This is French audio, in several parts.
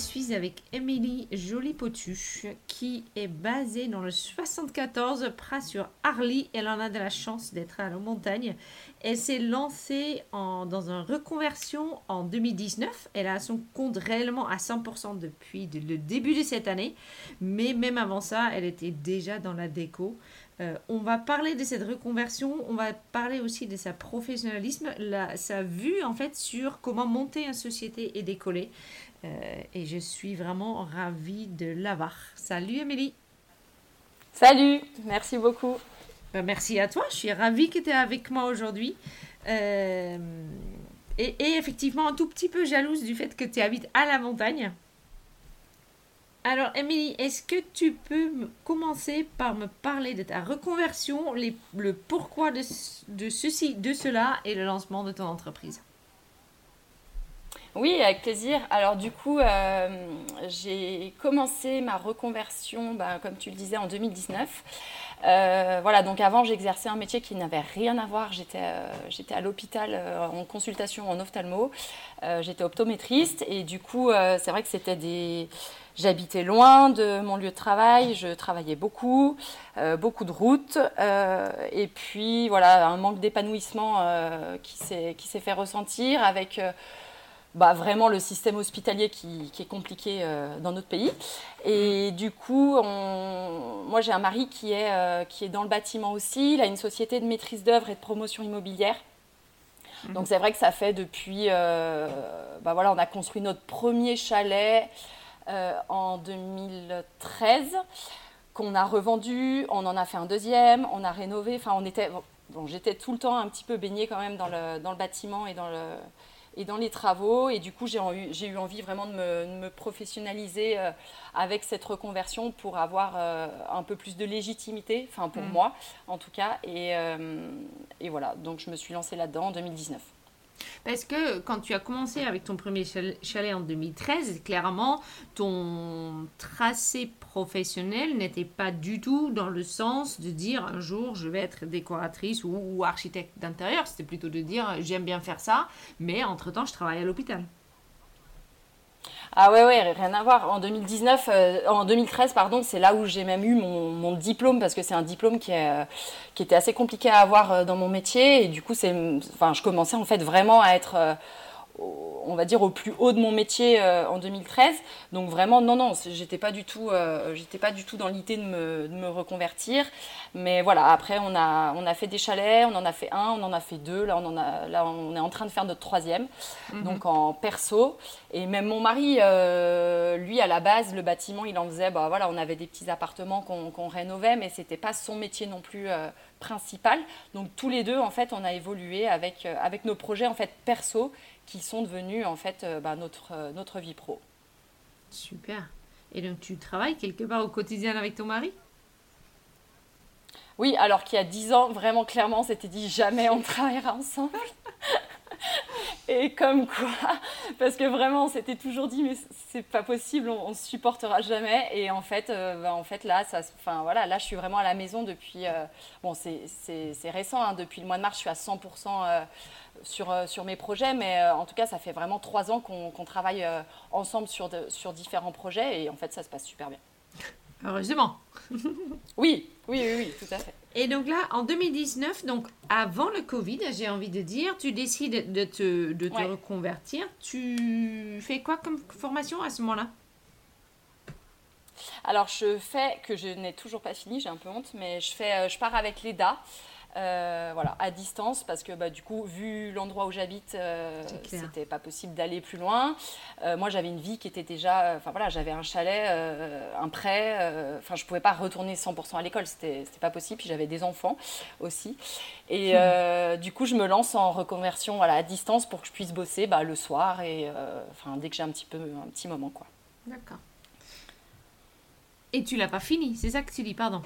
suis avec Émilie Jolie-Potuche qui est basée dans le 74 près sur Arly. Elle en a de la chance d'être à la montagne. Elle s'est lancée dans une reconversion en 2019. Elle a son compte réellement à 100% depuis le début de cette année. Mais même avant ça, elle était déjà dans la déco. Euh, on va parler de cette reconversion, on va parler aussi de sa professionnalisme, sa vue en fait sur comment monter une société et décoller. Euh, et je suis vraiment ravie de l'avoir. Salut Amélie. Salut, merci beaucoup. Ben, merci à toi, je suis ravie que tu es avec moi aujourd'hui. Euh, et, et, effectivement, un tout petit peu jalouse du fait que tu habites à la montagne. Alors, Émilie, est-ce que tu peux commencer par me parler de ta reconversion, le pourquoi de, de ceci, de cela et le lancement de ton entreprise? Oui, avec plaisir. Alors du coup, euh, j'ai commencé ma reconversion, bah, comme tu le disais, en 2019. Euh, voilà, donc avant, j'exerçais un métier qui n'avait rien à voir. J'étais euh, j'étais à l'hôpital en consultation en ophtalmo. j'étais optométriste et du coup, c'est vrai que c'était des... J'habitais loin de mon lieu de travail, je travaillais beaucoup, beaucoup de routes, et puis voilà, un manque d'épanouissement qui s'est fait ressentir avec bah, vraiment le système hospitalier qui, est compliqué euh, dans notre pays. Et du coup, moi j'ai un mari qui est, euh, qui est dans le bâtiment aussi. Il a une société de maîtrise d'œuvre et de promotion immobilière. Mhm. Donc c'est vrai que ça fait depuis... Euh, bah, voilà, on a construit notre premier chalet en 2013 qu'on a revendu, on en a fait un deuxième, on a rénové. Enfin, on était... Bon, j'étais tout le temps un petit peu baignée quand même dans le, dans le bâtiment et dans le et dans les travaux. Et du coup, j'ai eu, eu envie vraiment de me, professionnaliser euh, avec cette reconversion pour avoir euh, un peu plus de légitimité, enfin pour mm. moi en tout cas. Et, euh, et voilà, donc je me suis lancée là-dedans en 2019. Parce que quand tu as commencé avec ton premier chalet en 2013, clairement, ton tracé professionnel n'était pas du tout dans le sens de dire un jour je vais être décoratrice ou, architecte d'intérieur. C'était plutôt de dire j'aime bien faire ça, mais entre-temps je travaille à l'hôpital. Ah ouais, ouais, rien à voir. En 2019, euh, en 2013, pardon, c'est là où j'ai même eu mon, diplôme parce que c'est un diplôme qui, est, euh, qui était assez compliqué à avoir euh, dans mon métier et du coup, c'est, enfin, je commençais en fait vraiment à être on va dire au plus haut de mon métier euh, en 2013. Donc vraiment non non, j'étais pas du tout euh, j'étais pas du tout dans l'idée de me, reconvertir. Mais voilà, après on a on a fait des chalets, on en a fait un, on en a fait deux, là on en a là on est en train de faire notre troisième. Mhm. Donc en perso et même mon mari euh, lui à la base le bâtiment, il en faisait bah voilà, on avait des petits appartements qu'on rénovait mais c'était pas son métier non plus principal. Donc tous les deux en fait, on a évolué avec avec nos projets en fait perso qui sont devenus en fait euh, bah, notre, euh, notre vie pro. Super. Et donc tu travailles quelque part au quotidien avec ton mari? Oui, alors qu'il y a dix ans, vraiment clairement, c'était dit jamais on travaillera ensemble. Et comme quoi, parce que vraiment, on s'était toujours dit, mais c'est pas possible, on, ne se supportera jamais. Et en fait, euh, bah, en fait là, ça, enfin, voilà, là, je suis vraiment à la maison depuis, bon, c'est récent, hein, depuis le mois de mars, je suis à 100% sur, euh, sur mes projets, mais euh, en tout cas, ça fait vraiment trois ans qu'on travaille euh, ensemble sur, sur différents projets et en fait, ça se passe super bien. Heureusement. oui, oui, oui, oui, tout à fait. Et donc là, en 2019, donc avant le Covid, j'ai envie de dire, tu décides de te, de te reconvertir. Tu fais quoi comme formation à ce moment-là? Alors je fais, que je n'ai toujours pas fini, j'ai un peu honte, mais je, fais, je pars avec l'EDA, euh, voilà, à distance, parce que bah, du coup, vu l'endroit où j'habite, euh, c'était pas possible d'aller plus loin. Euh, moi, j'avais une vie qui était déjà, enfin voilà, j'avais un chalet, un prêt, enfin, je pouvais pas retourner 100% à l'école, c'était pas possible. Puis j'avais des enfants aussi, et hmm. du coup, je me lance en reconversion, voilà, à distance pour que je puisse bosser bah, le soir et, enfin, dès que j'ai un petit peu, un petit moment, quoi. D'accord. Et tu l'as pas fini, c'est ça que tu dis, pardon.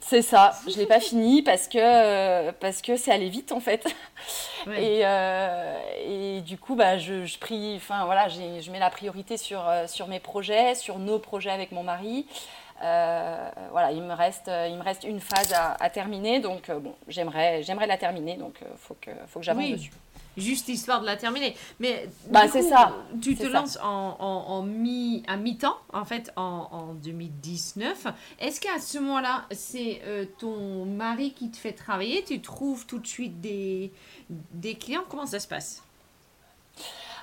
C'est ça, je l'ai pas fini parce que parce que c'est allé vite en fait. Et, euh, et, du coup bah je, je prie, enfin voilà, je mets la priorité sur euh, sur mes projets, sur nos projets avec mon mari. Euh, voilà, il me reste il me reste une phase à, terminer, donc bon, j'aimerais j'aimerais la terminer, donc faut que faut que j'avance dessus juste histoire de la terminer. Mais bah, c'est ça. Tu te lances en, en, mi, à mi-temps, en fait, en, en 2019. Est-ce qu'à ce, moment-là, c'est euh, ton mari qui te fait travailler? Tu trouves tout de suite des, des clients? Comment ça se passe?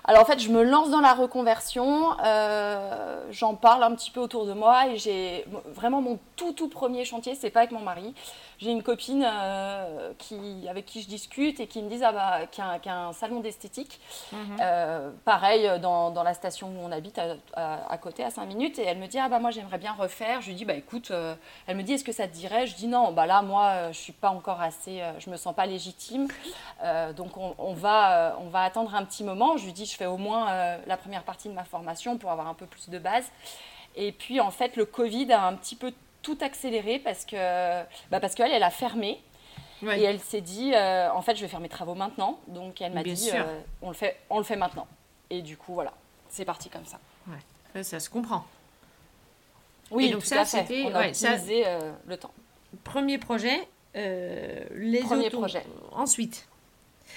Alors en fait, je me lance dans la reconversion, euh, j'en parle un petit peu autour de moi et j'ai vraiment mon tout tout premier chantier, c'est pas avec mon mari, j'ai une copine euh, qui, avec qui je discute et qui me dit ah bah, qu'il y, a un salon d'esthétique. Mhm. Euh, pareil, dans, dans, la station où on habite, à, côté, à 5 minutes. Et elle me dit ah bah moi j'aimerais bien refaire. Je lui dis bah écoute, euh, elle me dit est-ce que ça te dirait? Je dis non, bah là moi je suis pas encore assez, je me sens pas légitime. donc on, on, va, on va attendre un petit moment. Je lui dis je fais au moins la première partie de ma formation pour avoir un peu plus de base. Et puis en fait, le Covid a un petit peu tout accéléré parce que bah parce qu'elle, elle a fermé. Et elle s'est dit, euh, en fait, je vais faire mes travaux maintenant. Donc elle m'a dit, euh, on, le fait, on le fait maintenant. Et du coup, voilà, c'est parti comme ça. Ouais. Ça, se comprend. Oui, donc ça, c'était. On a euh, le temps. Premier projet, les Premier projet. Ensuite.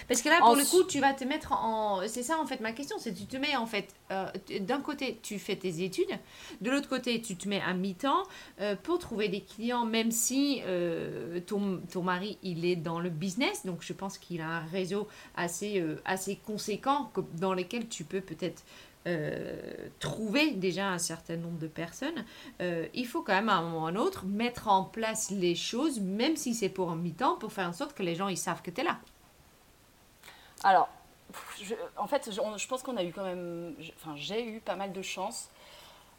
Parce que là, pour le coup, tu vas te mettre en. C'est ça, en fait, ma question. C'est tu te mets, en fait, euh, d'un côté, tu fais tes études. De l'autre côté, tu te mets à mi-temps euh, pour trouver des clients, même si euh, ton, ton, mari, il est dans le business. Donc, je pense qu'il a un réseau assez, assez conséquent dans lequel tu peux peut-être. trouver déjà un certain nombre de personnes, il faut quand même à un moment ou à un autre mettre en place les choses, même si c'est pour un mi-temps, pour faire en sorte que les gens ils savent que tu es là. Alors, en fait, je, pense qu'on a eu quand même. Enfin, j'ai eu pas mal de chance.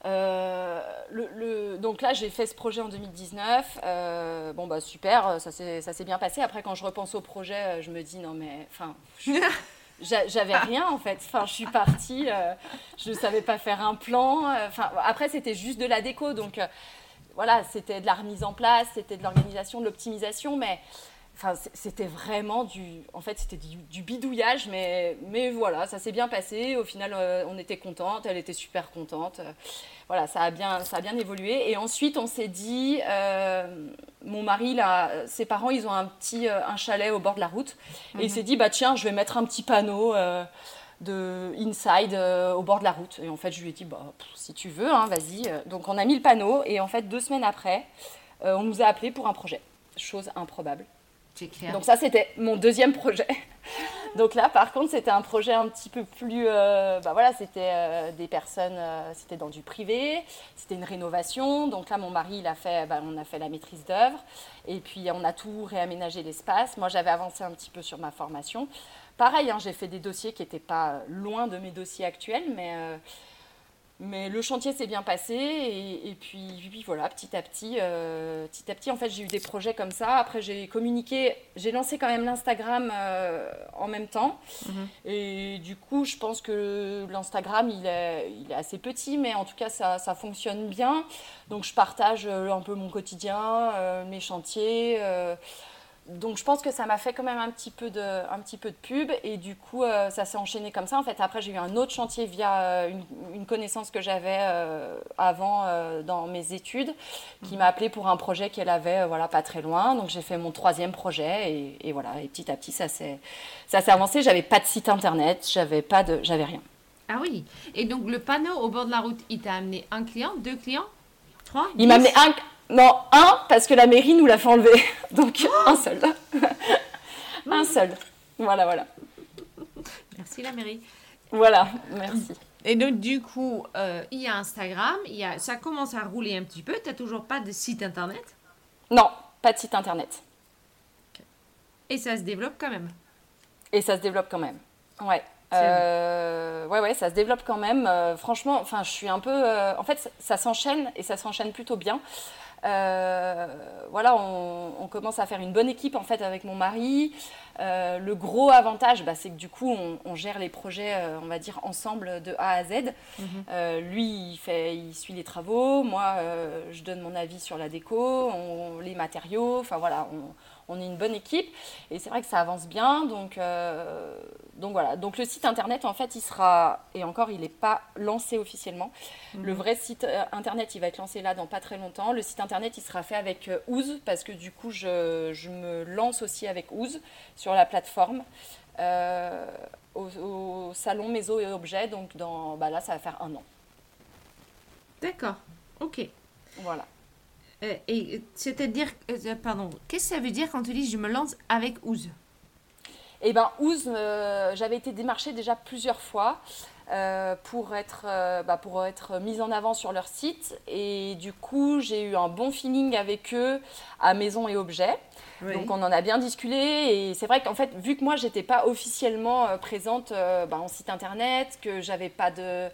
Euh, le, donc là, j'ai fait ce projet en 2019. Euh, bon, bah super, ça s'est bien passé. Après, quand je repense au projet, je me dis non, mais enfin, j'avais rien en fait. Enfin, je suis partie, euh, je ne savais pas faire un plan. Enfin, après, c'était juste de la déco. Donc voilà, c'était de la remise en place, c'était de l'organisation, de l'optimisation, mais Enfin, c'était vraiment du, en fait, c'était du, bidouillage, mais, mais voilà, ça s'est bien passé. Au final, euh, on était contente, elle était super contente. Euh, voilà, ça a bien, ça a bien évolué. Et ensuite, on s'est dit, euh, mon mari, là, ses parents, ils ont un petit, un chalet au bord de la route, et il mhm. s'est dit, bah tiens, je vais mettre un petit panneau. de inside au bord de la route. Et en fait, je lui ai dit, bah, si tu veux, hein, vas-y. Donc, on a mis le panneau et en fait, deux semaines après, on nous a appelés pour un projet. Chose improbable. Donc ça, c'était mon deuxième projet. Donc là, par contre, c'était un projet un petit peu plus... Euh, bah voilà, c'était euh, des personnes, euh, c'était dans du privé, c'était une rénovation. Donc là, mon mari, il a fait, bah, on a fait la maîtrise d'œuvre. Et puis, on a tout réaménagé l'espace. Moi, j'avais avancé un petit peu sur ma formation. Pareil, hein, j'ai fait des dossiers qui n'étaient pas loin de mes dossiers actuels, mais mais le chantier s'est bien passé et, puis, voilà, petit à petit, euh, petit à petit, en fait, j'ai eu des projets comme ça. Après, j'ai communiqué, j'ai lancé quand même l'Instagram euh, en même temps. Mhm. Et du coup, je pense que l'Instagram, il est, il est assez petit, mais en tout cas, ça, ça fonctionne bien. Donc, je partage euh, un peu mon quotidien, mes chantiers donc je pense que ça m'a fait quand même un petit peu de, un petit peu de pub et du coup euh, ça s'est enchaîné comme ça. En fait après j'ai eu un autre chantier via euh, une, connaissance que j'avais euh, avant dans mes études qui m'a appelé pour un projet qu'elle avait voilà pas très loin. Donc j'ai fait mon troisième projet et, et, voilà et petit à petit ça s'est ça s'est avancé. J'avais pas de site internet, j'avais pas de j'avais rien. Ah oui et donc le panneau au bord de la route il t'a amené un client, deux clients, trois. Il m'a amené un non, un, parce que la mairie nous l'a fait enlever. Donc, oh un seul. un seul. Voilà, voilà. Merci la mairie. Voilà, merci. Et donc, du coup, euh, il y a Instagram, il y a, ça commence à rouler un petit peu. Tu n'as toujours pas de site internet? Non, pas de site internet. Et ça se développe quand même? Et ça se développe quand même. Ouais. Euh, ouais, ouais, ça se développe quand même. Euh, franchement, enfin, je suis un peu. en fait, ça s'enchaîne et ça s'enchaîne plutôt bien. Euh, voilà, on, commence à faire une bonne équipe en fait avec mon mari. Euh, le gros avantage, bah, c'est que du coup, on, gère les projets, euh, on va dire, ensemble de A à Z. Mhm. lui, il, fait, il suit les travaux, moi, je donne mon avis sur la déco, les matériaux, enfin voilà, on, on est une bonne équipe et c'est vrai que ça avance bien. Donc, euh, donc voilà. Donc le site internet, en fait, il sera, et encore, il n'est pas lancé officiellement. Mhm. Le vrai site euh, internet, il va être lancé là dans pas très longtemps. Le site internet, il sera fait avec euh, Ouz parce que du coup, je, je me lance aussi avec Ouz sur la plateforme. au, salon Maison et Objets, donc dans, bah là, ça va faire un an. D'accord, ok. Voilà. Euh, et c'est-à-dire, euh, pardon, qu'est-ce que ça veut dire quand tu dis je me lance avec Ouz Eh bien, Ouz, euh, j'avais été démarchée déjà plusieurs fois pour, être, bah, pour être mise en avant sur leur site. Et du coup, j'ai eu un bon feeling avec eux à Maison et Objets. Donc on en a bien discuté et c'est vrai qu'en fait vu que moi j'étais pas officiellement présente bah, en site internet, que j'avais pas de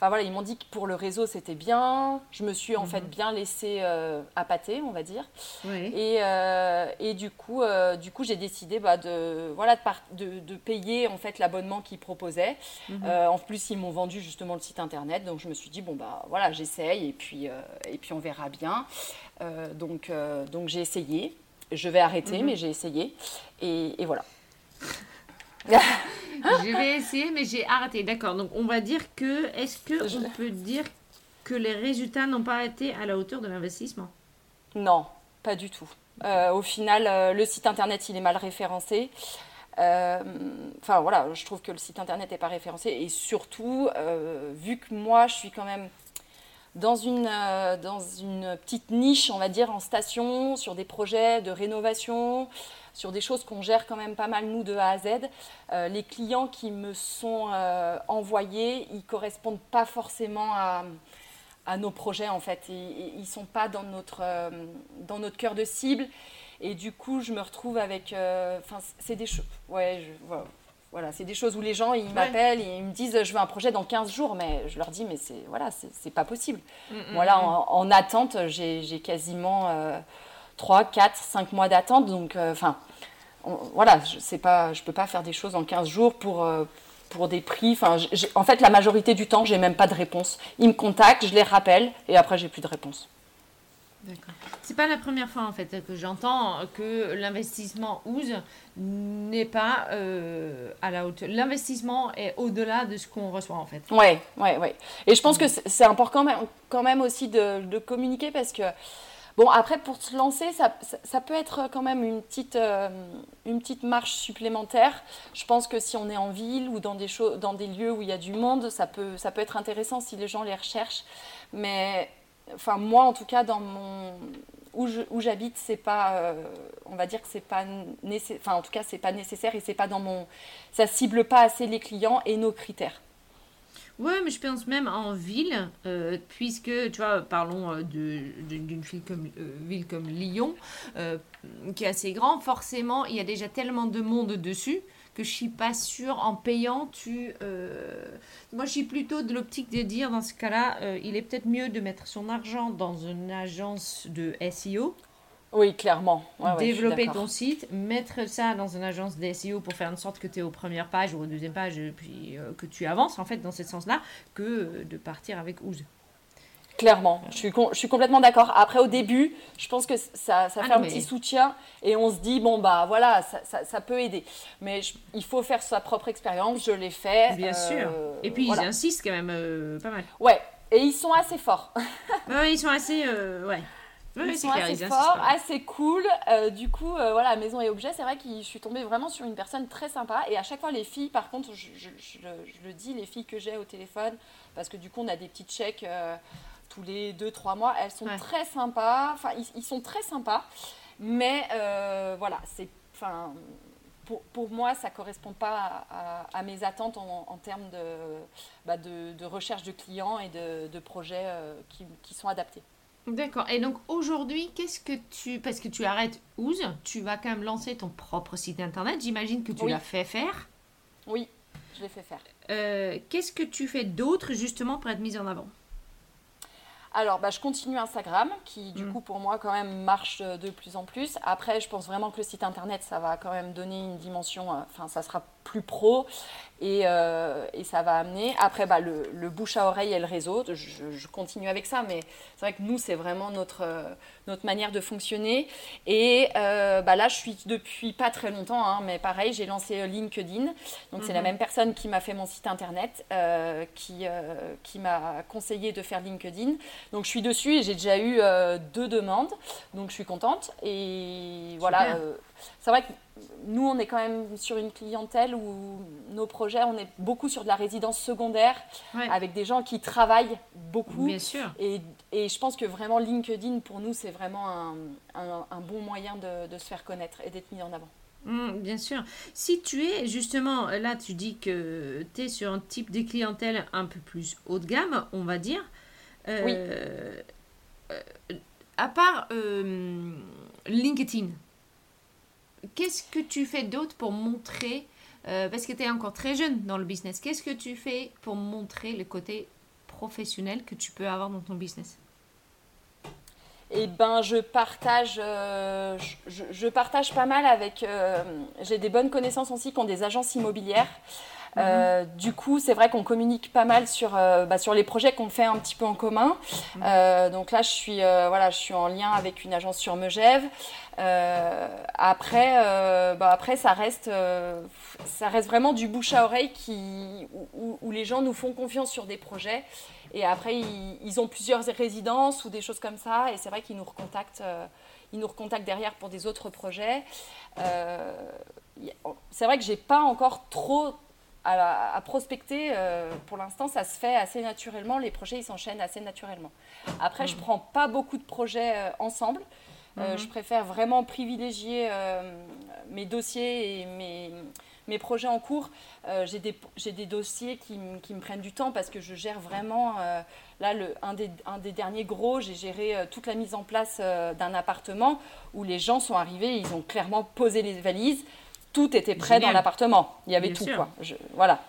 Enfin voilà, ils m'ont dit que pour le réseau c'était bien. Je me suis en fait mhm. bien laissée euh, appâter, on va dire. Et, euh, et, du coup, euh, du coup j'ai décidé bah, de, voilà, de, de, payer en fait l'abonnement qu'ils proposaient. Mhm. en plus, ils m'ont vendu justement le site internet, donc je me suis dit bon bah voilà, j'essaye et puis et puis on verra bien. donc donc j'ai essayé. Je vais arrêter, mhm. mais j'ai essayé et, et voilà. Je vais essayer, mais j'ai arrêté. D'accord. Donc, on va dire que. Est-ce que on peut dire que les résultats n'ont pas été à la hauteur de l'investissement? Non, pas du tout. Euh, au final, euh, le site internet, il est mal référencé. Euh, enfin voilà, je trouve que le site internet n'est pas référencé et surtout, vu que moi, je suis quand même dans une, dans une petite niche, on va dire, en station, sur des projets de rénovation, sur des choses qu'on gère quand même pas mal nous de A à Z. Euh, les clients qui me sont euh, envoyés, ils correspondent pas forcément à, nos projets en fait. Ils, ne sont pas dans notre, euh, dans notre cœur de cible. Et du coup, je me retrouve avec. Enfin, c'est des choses. Ouais, voilà, c'est des choses où les gens ils m'appellent et ils me disent je veux un projet dans 15 jours, mais je leur dis mais c'est voilà, c'est pas possible. Mm, mm, là, mm. en, en, attente, j'ai quasiment 3, 4, 5 mois d'attente. Donc, euh, enfin, voilà, je ne pas, je peux pas faire des choses en 15 jours pour, euh, pour des prix. Enfin, en fait, la majorité du temps, j'ai même pas de réponse. Ils me contactent, je les rappelle, et après, j'ai plus de réponse. D'accord. C'est pas la première fois en fait que j'entends que l'investissement OUSE n'est pas euh, à la hauteur. L'investissement est au-delà de ce qu'on reçoit en fait. Ouais, ouais, ouais. Et je pense que c'est important quand même aussi de, de communiquer parce que Bon, après, pour se lancer, ça, ça, peut être quand même une petite, euh, une petite marche supplémentaire. Je pense que si on est en ville ou dans des, dans des lieux où il y a du monde, ça peut, ça peut être intéressant si les gens les recherchent. Mais enfin, moi, en tout cas, dans mon, où j'habite, c'est pas, euh, on va dire que c'est pas enfin, en tout cas, c'est pas nécessaire et c'est pas dans mon, ça cible pas assez les clients et nos critères. Ouais, mais je pense même en ville, euh, puisque, tu vois, parlons euh, d'une ville comme, euh, ville comme Lyon, qui est assez grand, forcément, il y a déjà tellement de monde dessus que je suis pas sûre, en payant, tu... Moi, je suis plutôt de l'optique de dire, dans ce cas-là, il est peut-être mieux de mettre son argent dans une agence de SEO oui, clairement. Développer ton site, mettre ça dans une agence d'SEO pour faire en sorte que tu es aux premières pages ou aux deuxième page, puis euh, que tu avances en fait dans ce sens-là, que de partir avec Ooze. Clairement, je suis, je suis complètement d'accord. Après, au début, je pense que ça, ça ah fait un petit soutien et on se dit, bon, bah voilà, ça, ça, peut aider. Mais il faut faire sa propre expérience, je l'ai fait. Bien sûr. Euh, et puis, ils insistent quand même euh, pas mal. Ouais, et ils sont assez forts. ouais, ils sont assez. ouais. Oui, ils sont assez forts, assez cool. Euh, du coup, euh, voilà, maison et objet, c'est vrai que je suis tombée vraiment sur une personne très sympa. Et à chaque fois, les filles, par contre, je, le dis, les filles que j'ai au téléphone, parce que du coup, on a des petits checks euh, tous les 2-3 mois, elles sont très sympas. Enfin, ils, sont très sympas. Mais voilà, c'est. Enfin, pour, pour, moi, ça ne correspond pas à, mes attentes en, termes bah, de, de, recherche de clients et de, projets qui, qui sont adaptés. D'accord. Et donc aujourd'hui, qu'est-ce que tu... Parce que tu arrêtes Ouz, tu vas quand même lancer ton propre site internet. J'imagine que tu l'as fait faire. Oui, je l'ai fait faire. Euh, qu'est-ce que tu fais d'autre justement pour être mise en avant? Alors, bah, je continue Instagram, qui du mm. coup pour moi quand même marche de plus en plus. Après, je pense vraiment que le site internet, ça va quand même donner une dimension, euh, enfin, ça sera plus pro et, euh, et, ça va amener. Après, bah, le, le, bouche à oreille et le réseau, je, continue avec ça, mais c'est vrai que nous, c'est vraiment notre, euh, notre manière de fonctionner. Et euh, bah, là, je suis depuis pas très longtemps, hein, mais pareil, j'ai lancé LinkedIn. Donc, c'est la mhm. même personne qui m'a fait mon site internet, qui, qui m'a conseillé de faire LinkedIn. Donc, je suis dessus et j'ai déjà eu deux demandes. Donc, je suis contente. Et voilà c'est vrai que nous, on est quand même sur une clientèle où nos projets, on est beaucoup sur de la résidence secondaire, avec des gens qui travaillent beaucoup. Bien sûr. Et, et je pense que vraiment LinkedIn, pour nous, c'est vraiment un, un, bon moyen de, de, se faire connaître et d'être mis en avant. Mmh, bien sûr. Si tu es justement, là tu dis que tu es sur un type de clientèle un peu plus haut de gamme, on va dire. Euh, oui. Euh, à part euh, LinkedIn, qu'est-ce que tu fais d'autre pour montrer, euh, parce que tu es encore très jeune dans le business, qu'est-ce que tu fais pour montrer le côté professionnel que tu peux avoir dans ton business? Eh ben, je partage, euh, je, partage pas mal avec. Euh, j'ai des bonnes connaissances aussi qui ont des agences immobilières. Euh, du coup, c'est vrai qu'on communique pas mal sur, bah, sur les projets qu'on fait un petit peu en commun. Mhm. Donc là, je suis, voilà, je suis en lien avec une agence sur Megève. après, bah, après, ça reste, ça reste vraiment du bouche à oreille qui, où, les gens nous font confiance sur des projets. Et après, ils, ont plusieurs résidences ou des choses comme ça. Et c'est vrai qu'ils nous recontactent ils nous recontactent derrière pour des autres projets. c'est vrai que j'ai pas encore trop à, prospecter, euh, pour l'instant, ça se fait assez naturellement. Les projets, ils s'enchaînent assez naturellement. Après, je ne mhm. prends pas beaucoup de projets euh, ensemble. Euh, mhm. Je préfère vraiment privilégier mes dossiers et mes, mes, projets en cours. J'ai des, des, dossiers qui, qui, me prennent du temps parce que je gère vraiment. là, le, un, des, un des derniers gros, j'ai géré toute la mise en place d'un appartement où les gens sont arrivés, ils ont clairement posé les valises tout était prêt dans l'appartement. Il y avait tout, quoi. voilà.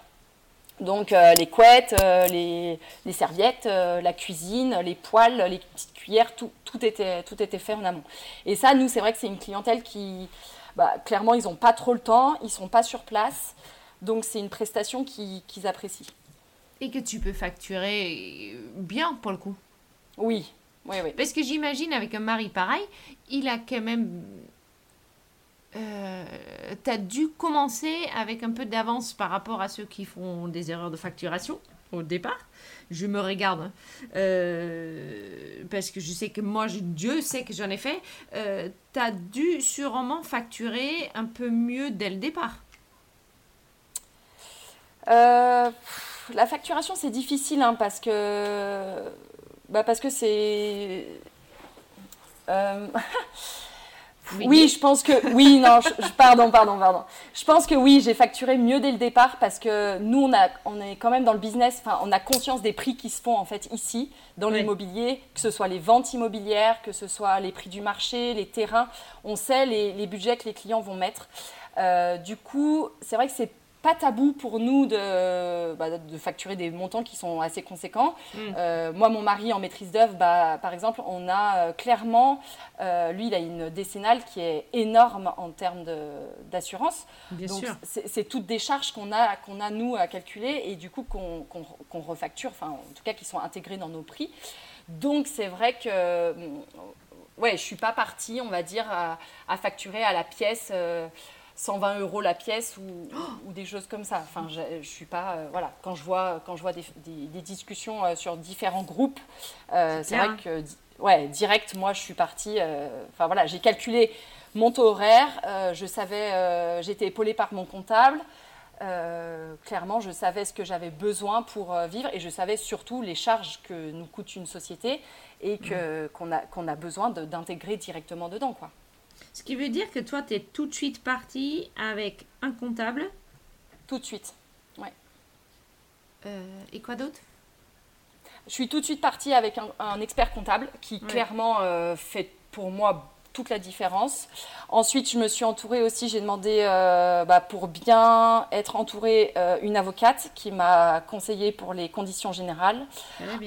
Donc euh, les couettes, euh, les, serviettes, euh, la cuisine, les poêles, les petites cuillères, tout, tout, était, tout était fait en amont. Et ça, nous, c'est vrai que c'est une clientèle qui, bah, clairement, ils n'ont pas trop le temps, ils ne sont pas sur place. Donc c'est une prestation qu'ils apprécient. Et que tu peux facturer bien pour le coup. Oui, oui, oui. Parce que j'imagine avec un mari pareil, il a quand même euh, tu as dû commencer avec un peu d'avance par rapport à ceux qui font des erreurs de facturation au départ. Je me regarde. Euh, parce que je sais que moi, Dieu sait que j'en ai fait. Euh, tu as dû sûrement facturer un peu mieux dès le départ. la facturation, c'est difficile hein, bah, parce que c'est. Oui, je pense que oui, non, pardon, pardon, pardon. Je pense que oui, j'ai facturé mieux dès le départ parce que nous, on, a, on est quand même dans le business, enfin, on a conscience des prix qui se font en fait ici, dans l'immobilier, que ce soit les ventes immobilières, que ce soit les prix du marché, les terrains. On sait les, budgets que les clients vont mettre. Euh, du coup, c'est vrai que c'est pas tabou pour nous de, bah, de, facturer des montants qui sont assez conséquents. Mm. Euh, moi, mon mari en maîtrise d'œuvre, bah, par exemple, on a euh, clairement, euh, lui, il a une décennale qui est énorme en termes d'assurance. Donc, c'est toutes des charges qu'on a, qu'on a, nous, à calculer et du coup qu'on refacture, enfin, en tout cas, qui sont intégrées dans nos prix. Donc, c'est vrai que, ouais, je suis pas partie, on va dire, à, à facturer à la pièce. 120 euros la pièce ou, des choses comme ça. Enfin, je, je suis pas. Euh, voilà, quand je vois, quand je vois des, discussions euh, sur différents groupes, euh, c'est vrai que, ouais, direct, moi, je suis partie. Enfin, voilà, j'ai calculé mon taux horaire. je savais, j'étais épaulée par mon comptable. clairement, je savais ce que j'avais besoin pour vivre et je savais surtout les charges que nous coûte une société et que, mmh. qu'on, a, qu'on a besoin d'intégrer directement dedans. Quoi. Ce qui veut dire que toi, tu es tout de suite parti avec un comptable. Tout de suite, ouais. Euh, et quoi d'autre? Je suis tout de suite partie avec un, expert comptable qui clairement euh, fait pour moi toute la différence. Ensuite, je me suis entourée aussi, j'ai demandé euh, bah, pour bien être entourée euh, une avocate qui m'a conseillé pour les conditions générales.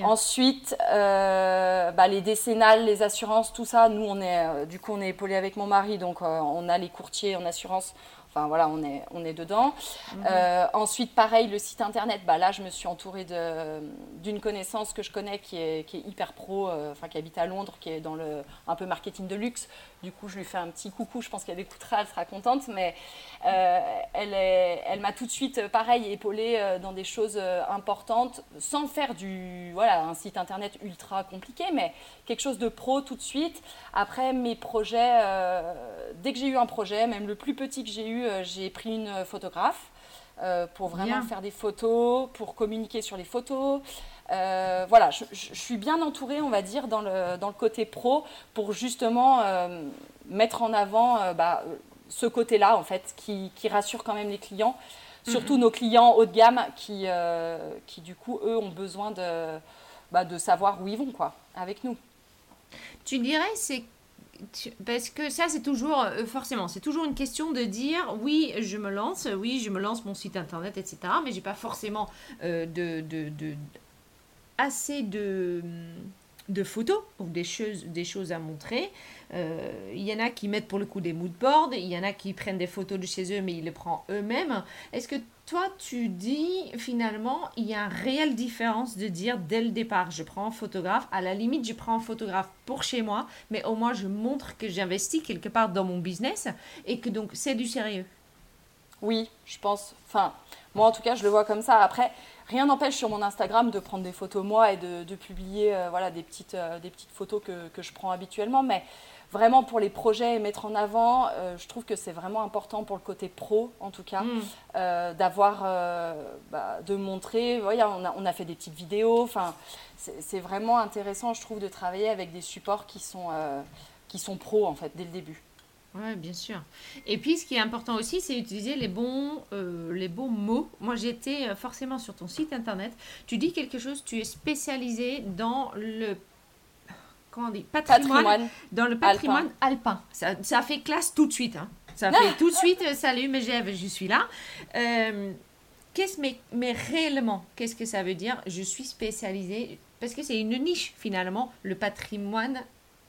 Ensuite, euh, bah, les décennales, les assurances, tout ça, nous on est du coup on est épaulé avec mon mari, donc on a les courtiers en assurance Enfin voilà, on est, on est dedans. Mhm. Euh, ensuite, pareil, le site internet, bah, là, je me suis entourée d'une connaissance que je connais qui est, qui est hyper pro, euh, enfin qui habite à Londres, qui est dans le un peu marketing de luxe. Du coup, je lui fais un petit coucou, je pense qu'elle écoutera, elle sera contente. Mais euh, elle, elle m'a tout de suite, pareil, épaulée dans des choses importantes, sans faire du, voilà, un site internet ultra compliqué, mais quelque chose de pro tout de suite. Après, mes projets, dès que j'ai eu un projet, même le plus petit que j'ai eu, euh, j'ai pris une photographe euh, pour vraiment faire des photos, pour communiquer sur les photos. Euh, voilà, je, suis bien entourée, on va dire, dans le, dans le côté pro pour justement mettre en avant bah, ce côté-là, en fait, qui, qui, rassure quand même les clients, surtout mhm. nos clients haut de gamme qui, qui, du coup, eux, ont besoin de, bah, de savoir où ils vont, quoi, avec nous. Tu dirais, c'est parce que ça, c'est toujours, euh, forcément, c'est toujours une question de dire oui, je me lance, oui, je me lance mon site internet, etc. Mais j'ai pas forcément euh, de, assez de, de photos ou des choses, des choses à montrer. Euh, il y en a qui mettent pour le coup des moodboards, il y en a qui prennent des photos de chez eux mais ils les prennent eux-mêmes. Est-ce que toi tu dis finalement il y a une réelle différence de dire dès le départ je prends un photographe, à la limite je prends un photographe pour chez moi mais au moins je montre que j'investis quelque part dans mon business et que donc c'est du sérieux Oui, je pense. Enfin, moi en tout cas je le vois comme ça. Après, rien n'empêche sur mon Instagram de prendre des photos moi et de, publier euh, voilà, des, petites, euh, des petites photos que, que, je prends habituellement. Mais vraiment pour les projets et mettre en avant, euh, je trouve que c'est vraiment important pour le côté pro, en tout cas, mm. d'avoir, bah, de montrer. Voyez, on, a, on a fait des petites vidéos. Enfin, c'est vraiment intéressant, je trouve, de travailler avec des supports qui sont, qui sont pros, en fait, dès le début. Oui, bien sûr. Et puis, ce qui est important aussi, c'est utiliser les bons, les bons mots. Moi, j'étais forcément sur ton site internet. Tu dis quelque chose, tu es spécialisé dans le comment on dit, patrimoine, dans le patrimoine alpin. Ça, fait classe tout de suite. Hein. Ça fait tout de suite, euh, salut Megève, je suis là. Euh, qu'est-ce, mais, mais réellement, qu'est-ce que ça veut dire Je suis spécialisée, parce que c'est une niche finalement, le patrimoine,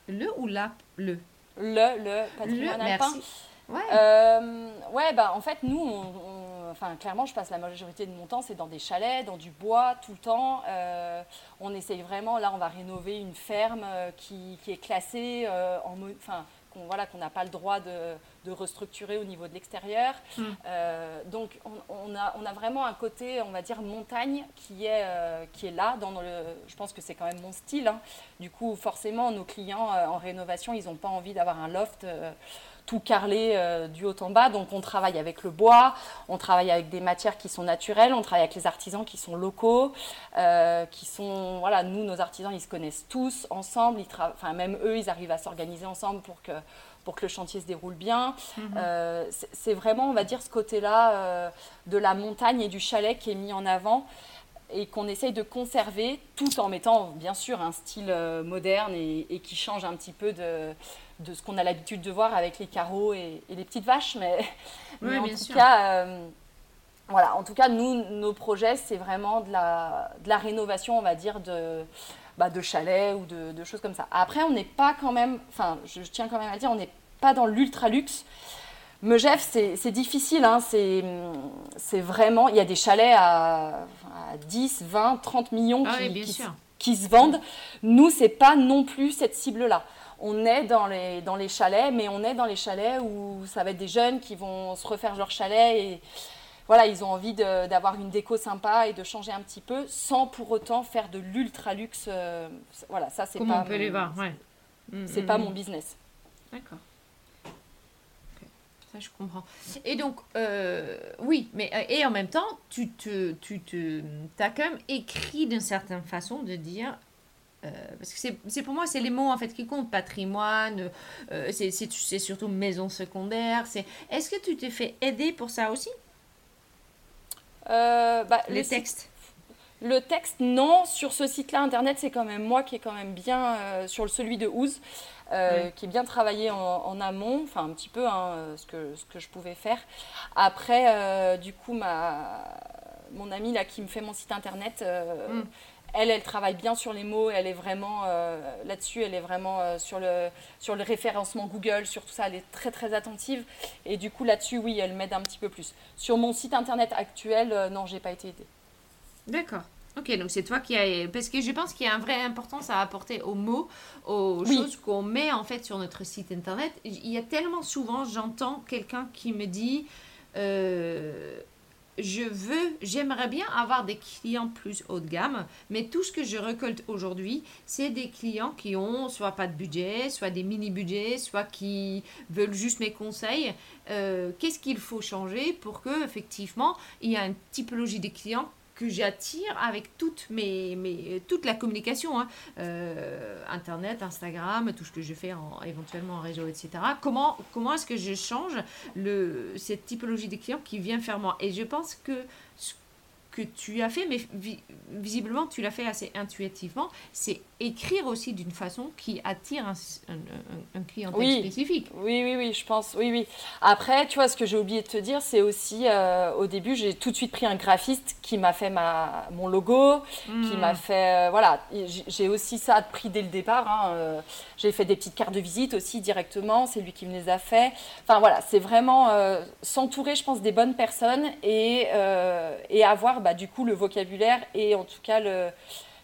le ou la, le Le, le patrimoine alpin. Merci. Ouais. Euh, ouais, bah en fait, nous, on enfin, clairement, je passe la majorité de mon temps, c'est dans des chalets, dans du bois, tout le temps. Euh, on essaye vraiment, là, on va rénover une ferme euh, qui, est classée euh, en enfin, qu'on voilà, qu'on n'a pas le droit de, restructurer au niveau de l'extérieur. Hmm. donc, on, a, on a vraiment un côté, on va dire, montagne qui est, qui est là. Dans le, je pense que c'est quand même mon style. Hein. Du coup, forcément, nos clients en rénovation, ils n'ont pas envie d'avoir un loft tout carrelé euh, du haut en bas. Donc on travaille avec le bois, on travaille avec des matières qui sont naturelles, on travaille avec les artisans qui sont locaux, euh, qui sont, voilà, nous, nos artisans, ils se connaissent tous ensemble, ils enfin même eux, ils arrivent à s'organiser ensemble pour que, pour que le chantier se déroule bien. Mhm. Euh, c'est vraiment, on va dire, ce côté-là de la montagne et du chalet qui est mis en avant et qu'on essaye de conserver tout en mettant bien sûr un style moderne et, qui change un petit peu de, de ce qu'on a l'habitude de voir avec les carreaux et, les petites vaches. Mais, mais en tout cas, euh, voilà, en tout cas, nous, nos projets, c'est vraiment de la, de la rénovation, on va dire, de, bah, de chalets ou de, choses comme ça. Après, on n'est pas quand même, enfin, je, tiens quand même à dire, on n'est pas dans l'ultra luxe. Megève, c'est difficile, hein, c'est vraiment, il y a des chalets à, 10, 20, 30 millions ah qui, qui, se vendent. Nous, c'est pas non plus cette cible-là on est dans les, dans les chalets, mais on est dans les chalets où ça va être des jeunes qui vont se refaire leur chalet et voilà, ils ont envie d'avoir une déco sympa et de changer un petit peu sans pour autant faire de l'ultra luxe. Euh, voilà, ça c'est pas. on peut les voir, ouais. C'est pas mm, mon business. D'accord. Ça, je comprends. Et donc, euh, oui, mais euh, et en même temps, tu te, tu te, as quand même écrit d'une certaine façon de dire euh, parce que c'est pour moi, c'est les mots en fait qui comptent. Patrimoine, euh, c'est surtout maison secondaire. Est-ce que tu t'es fait aider pour ça aussi? Euh, bah, Les textes le texte, non. Sur ce site-là, Internet, c'est quand même moi qui est quand même bien sur celui de Ouz, qui est bien travaillé en, amont, enfin un petit peu hein, ce, que, ce que je pouvais faire. Après, du coup, ma, mon amie là, qui me fait mon site Internet, mm elle, elle travaille bien sur les mots, elle est vraiment euh, là-dessus, elle est vraiment euh, sur, le, sur le référencement Google, sur tout ça, elle est très très attentive. Et du coup, là-dessus, oui, elle m'aide un petit peu plus. Sur mon site internet actuel, euh, non, j'ai pas été aidée. D'accord. Ok, donc c'est toi qui as... Parce que je pense qu'il y a une vraie importance à apporter aux mots, aux choses qu'on met en fait sur notre site internet. Il y a tellement souvent, j'entends quelqu'un qui me dit je veux, j'aimerais bien avoir des clients plus haut de gamme, mais tout ce que je récolte aujourd'hui, c'est des clients qui ont soit pas de budget, soit des mini-budgets, soit qui veulent juste mes conseils. Euh, qu'est-ce qu'il faut changer pour que effectivement il y a une typologie des clients que j'attire avec toute, mes, mes, toute la communication, hein. euh, Internet, Instagram, tout ce que je fais en, éventuellement en réseau, etc. Comment, comment est-ce que je change le, cette typologie des clients qui vient faire moi? Et je pense que ce que tu as fait, mais visiblement tu l'as fait assez intuitivement, c'est écrire aussi d'une façon qui attire un, un, clientèle spécifique. Oui, oui, oui, je pense. Oui, oui. Après, tu vois, ce que j'ai oublié de te dire, c'est aussi euh, au début, j'ai tout de suite pris un graphiste qui m'a fait ma, mon logo, qui hmm. m'a fait. Euh, voilà, j'ai aussi ça pris dès le départ. Hein, euh, j'ai fait des petites cartes de visite aussi directement, c'est lui qui me les a fait. Enfin voilà, c'est vraiment s'entourer, je pense, des bonnes personnes et, et avoir bah, du coup le vocabulaire et en tout cas le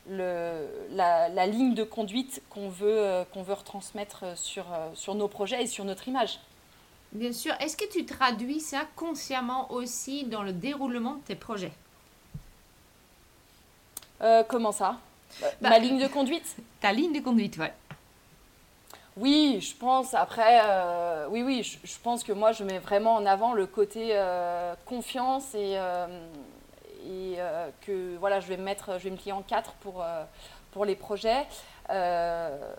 le, la, ligne de conduite qu'on veut, euh, qu'on veut retransmettre sur, euh, sur nos projets et sur notre image. Bien sûr. Est-ce que tu traduis ça consciemment aussi dans le déroulement de tes projets? Euh, Comment ça? Bah, Ma ligne de conduite? Ta ligne de conduite, ouais. Oui, je pense. Après, oui, oui, je, pense que moi, je mets vraiment en avant le côté confiance et, et euh, que voilà, je vais me mettre, je vais me plier en quatre pour, euh, pour les projets. Euh,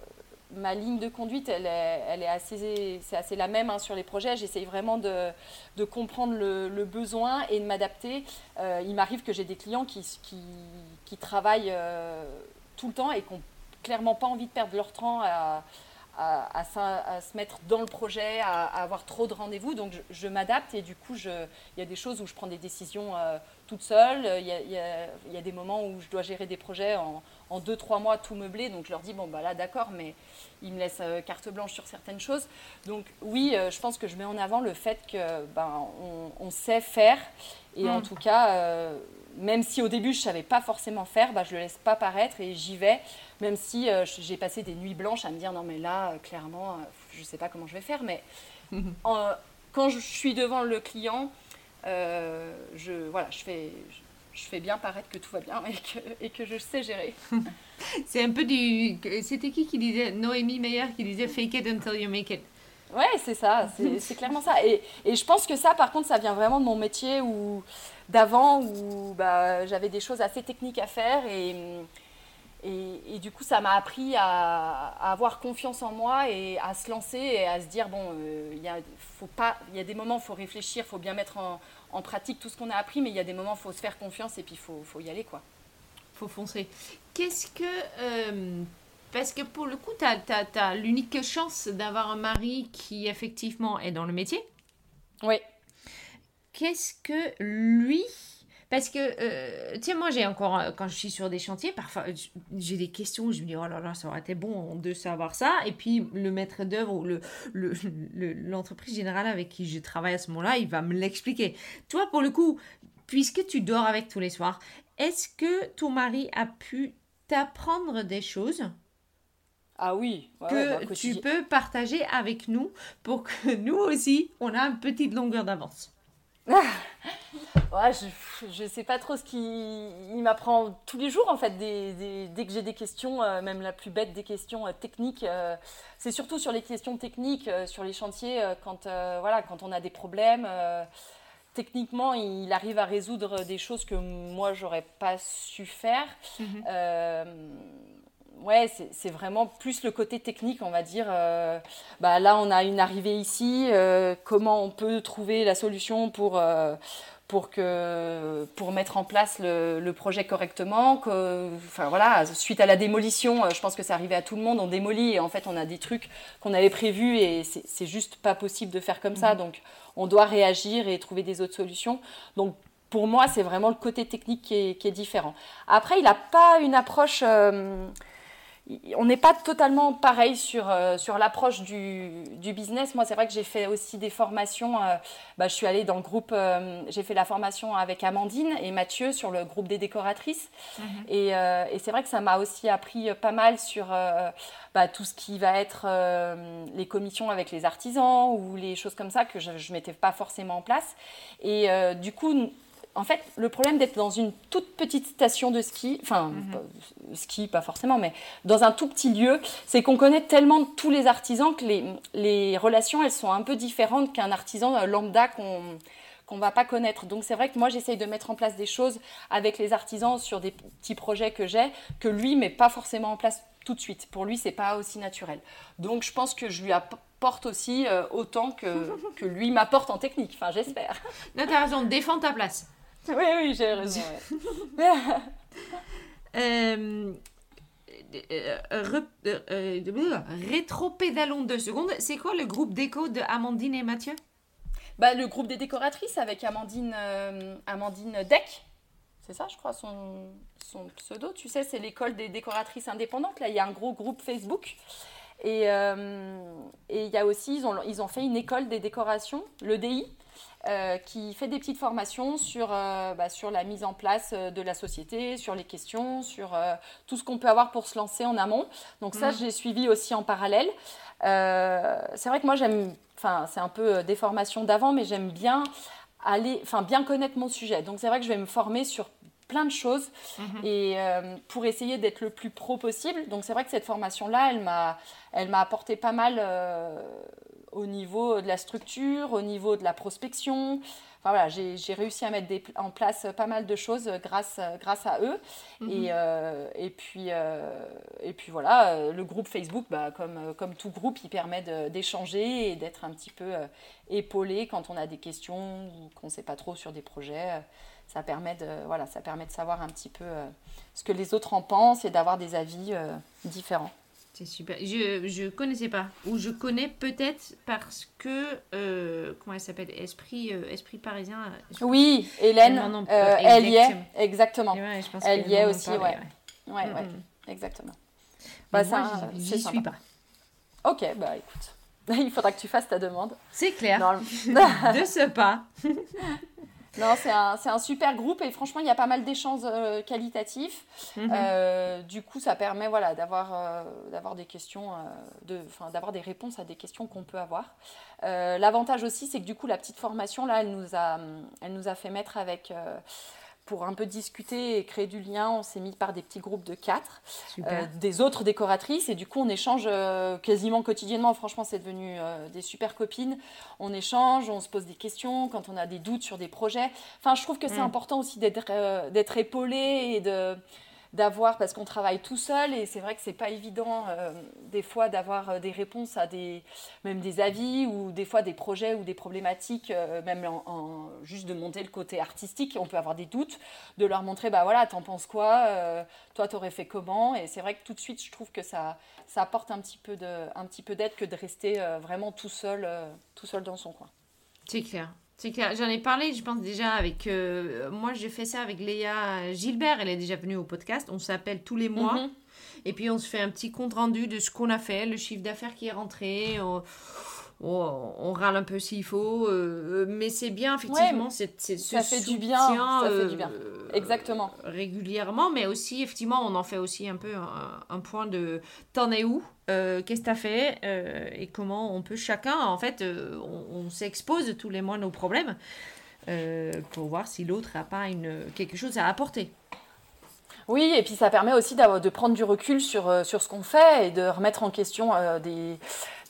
ma ligne de conduite, elle est, elle est assez, c'est assez la même hein, sur les projets. J'essaye vraiment de, de comprendre le, besoin et de m'adapter. il m'arrive que j'ai des clients qui, qui, travaillent tout le temps et qui n'ont clairement pas envie de perdre leur temps à, à, se mettre dans le projet, à, avoir trop de rendez-vous. Donc je, m'adapte et du coup, il y a des choses où je prends des décisions toute seule. Il y, a, des moments où je dois gérer des projets en, en deux, trois mois tout meublé. Donc je leur dis, bon, bah là, d'accord, mais ils me laissent euh, carte blanche sur certaines choses. Donc oui, euh, je pense que je mets en avant le fait que ben, on, sait faire. Et en mm. tout cas, même si au début je ne savais pas forcément faire, bah, je ne le laisse pas paraître et j'y vais même si euh, j'ai passé des nuits blanches à me dire non mais là, euh, clairement, euh, je ne sais pas comment je vais faire, mais quand je suis devant le client, je, voilà, je, fais, je, fais bien paraître que tout va bien et que, et que je sais gérer. C'est un peu du... C'était qui qui disait Noémie Meyer qui disait fake it until you make it. Ouais, c'est ça, c'est clairement ça. Et, et, je pense que ça, par contre, ça vient vraiment de mon métier d'avant où bah, j'avais des choses assez techniques à faire et, et, du coup, ça m'a appris à, avoir confiance en moi et à se lancer et à se dire bon, euh, il y, a, faut pas, il y a des moments, il faut réfléchir, il faut bien mettre en, pratique tout ce qu'on a appris, mais il y a des moments, il faut se faire confiance et puis il faut, faut, y aller. quoi. faut foncer. Qu'est-ce que. Euh, parce que pour le coup, tu as, as l'unique chance d'avoir un mari qui effectivement est dans le métier. Oui. Qu'est-ce que lui parce que, euh, tu sais, moi, j'ai encore, euh, quand je suis sur des chantiers, parfois, j'ai des questions, je me dis, oh là là, ça aurait été bon de savoir ça. Et puis, le maître d'œuvre ou l'entreprise le, générale avec qui je travaille à ce moment-là, il va me l'expliquer. Toi, pour le coup, puisque tu dors avec tous les soirs, est-ce que ton mari a pu t'apprendre des choses ah oui, que bah, tu peux partager avec nous pour que nous aussi, on a une petite longueur d'avance? ouais, je ne sais pas trop ce qu'il m'apprend tous les jours en fait. dès que j'ai des questions, euh, même la plus bête des questions euh, techniques, euh, c'est surtout sur les questions techniques, sur les chantiers, quand, voilà, quand on a des problèmes. techniquement, il arrive à résoudre des choses que moi, j'aurais pas su faire. Mhm ouais, c'est vraiment plus le côté technique, on va dire. Euh, bah, là, on a une arrivée ici. Euh, comment on peut trouver la solution pour, euh, pour, que, pour mettre en place le, projet correctement que, enfin, voilà, Suite à la démolition, je pense que c'est arrivé à tout le monde. On démolit et en fait, on a des trucs qu'on avait prévus et c'est juste pas possible de faire comme ça. Mmh. Donc, on doit réagir et trouver des autres solutions. Donc, pour moi, c'est vraiment le côté technique qui est, qui est différent. Après, il n'a pas une approche on n'est pas totalement pareil sur, euh, sur l'approche du, du, business. Moi, c'est vrai que j'ai fait aussi des formations. Euh, bah, je suis allée dans le groupe, euh, j'ai fait la formation avec Amandine et Mathieu sur le groupe des décoratrices. Mhm. Et, et c'est vrai que ça m'a aussi appris pas mal sur bah, tout ce qui va être les commissions avec les artisans ou les choses comme ça que je ne mettais pas forcément en place. Et du coup, en fait, le problème d'être dans une toute petite station de ski, enfin, mhm. ski pas forcément, mais dans un tout petit lieu, c'est qu'on connaît tellement tous les artisans que les, les relations, elles sont un peu différentes qu'un artisan euh, lambda qu'on qu'on va pas connaître. Donc c'est vrai que moi j'essaye de mettre en place des choses avec les artisans sur des petits projets que j'ai que lui met pas forcément en place tout de suite. Pour lui c'est pas aussi naturel. Donc je pense que je lui apporte aussi euh, autant que, que lui m'apporte en technique. Enfin j'espère. Non t'as raison, défends ta place. Oui, oui, j'ai raison. euh, rétro-pédalons deux secondes. C'est quoi le groupe d'écho de Amandine et Mathieu? Bah, Le groupe des décoratrices avec Amandine, Amandine Deck. C'est ça, je crois, son, son pseudo. Tu sais, c'est l'école des décoratrices indépendantes. Là, il y a un gros groupe Facebook. Et il y a aussi, ils ont, ils ont fait une école des décorations, le DI, euh, qui fait des petites formations sur, euh, bah, sur la mise en place euh, de la société, sur les questions, sur tout ce qu'on peut avoir pour se lancer en amont. Donc ça, mm. j'ai suivi aussi en parallèle. c'est vrai que moi, j'aime, enfin, c'est un peu des formations d'avant, mais j'aime bien aller, enfin, bien connaître mon sujet. Donc c'est vrai que je vais me former sur plein de choses mm-hmm. et pour essayer d'être le plus pro possible. Donc c'est vrai que cette formation là, elle m'a elle m'a apporté pas mal au niveau de la structure, au niveau de la prospection. Enfin, voilà, j'ai réussi à mettre en place pas mal de choses grâce, grâce à eux. Mhm. et, euh, et, puis, euh, et puis voilà, le groupe Facebook, bah, comme, comme tout groupe, il permet d'échanger et d'être un petit peu euh, épaulé quand on a des questions ou qu'on ne sait pas trop sur des projets. Ça permet, de, voilà, ça permet de savoir un petit peu ce que les autres en pensent et d'avoir des avis différents. C'est super. Je ne connaissais pas. Ou je connais peut-être parce que. Euh, comment elle s'appelle? Esprit, euh, Esprit parisien. Oui, Hélène. Euh, elle y est. Exactement. elle y est aussi, ouais. Ouais, ouais, exactement. Bah, ça, j'y suis pas. Ok, bah écoute. Il faudra que tu fasses ta demande. C'est clair. de ce pas. Non, c'est un, un, super groupe et franchement, il y a pas mal d'échanges euh, qualitatifs. Mhm. Euh, du coup, ça permet voilà, d'avoir euh, d'avoir des questions, de, d'avoir des réponses à des questions qu'on peut avoir. L'avantage aussi, c'est que du coup, la petite formation, là, elle nous a, elle nous a fait mettre avec pour un peu discuter et créer du lien, on s'est mis par des petits groupes de quatre, euh, des autres décoratrices, et du coup on échange euh, quasiment quotidiennement. Franchement, c'est devenu euh, des super copines. On échange, on se pose des questions quand on a des doutes sur des projets. Enfin, je trouve que c'est mm. important aussi d'être épaulé et de d'avoir, parce qu'on travaille tout seul et c'est vrai que c'est pas évident euh, des fois d'avoir euh, des réponses à des, même des avis ou des fois des projets ou des problématiques, euh, même juste de monter le côté artistique, on peut avoir des doutes, de leur montrer, bah voilà, t'en penses quoi, toi t'aurais fait comment, et c'est vrai que tout de suite je trouve que ça, ça apporte un petit peu d'aide que de rester vraiment tout seul, tout seul dans son coin. C'est clair. C'est j'en ai parlé, je pense déjà avec. Euh, moi, j'ai fait ça avec Léa Gilbert, elle est déjà venue au podcast. On s'appelle tous les mois. Mhm. Et puis, on se fait un petit compte rendu de ce qu'on a fait, le chiffre d'affaires qui est rentré. On, râle un peu s'il faut. Euh, mais c'est bien, effectivement. c'est, ça fait du bien. Ça fait du bien. Euh, Exactement. Régulièrement. Mais aussi, effectivement, on en fait aussi un peu un, point de t'en es où euh, qu'est-ce que tu as fait euh, et comment on peut chacun, en fait, euh, on, s'expose tous les mois nos problèmes pour voir si l'autre n'a pas une, quelque chose à apporter. Oui, et puis ça permet aussi de prendre du recul sur, sur ce qu'on fait et de remettre en question des,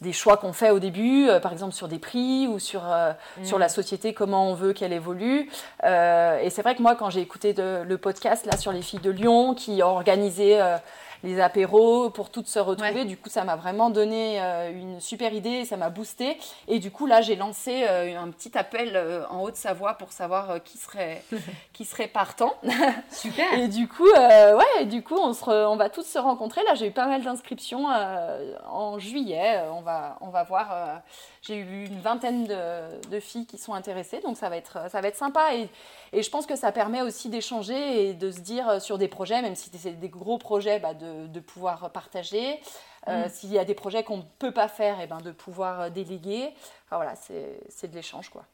des, choix qu'on fait au début, par exemple sur des prix ou sur, mm. sur la société, comment on veut qu'elle évolue. et c'est vrai que moi, quand j'ai écouté le podcast là sur les filles de Lyon qui ont organisé les apéros pour toutes se retrouver. Du coup, ça m'a vraiment donné euh, une super idée, ça m'a boosté. Et du coup, là, j'ai lancé euh, un petit appel euh, en Haute-Savoie pour savoir qui serait qui serait partant. Super. et du coup, ouais, du coup, on, se on va tous se rencontrer. Là, j'ai eu pas mal d'inscriptions en juillet. On va on va voir. J'ai eu une vingtaine de, de, filles qui sont intéressées, donc ça va être ça va être sympa. Et, et je pense que ça permet aussi d'échanger et de se dire sur des projets, même si c'est des gros projets, bah, de de, pouvoir partager. Euh, mm. S'il y a des projets qu'on ne peut pas faire, et eh ben de pouvoir euh, déléguer. Enfin voilà, c'est de l'échange quoi.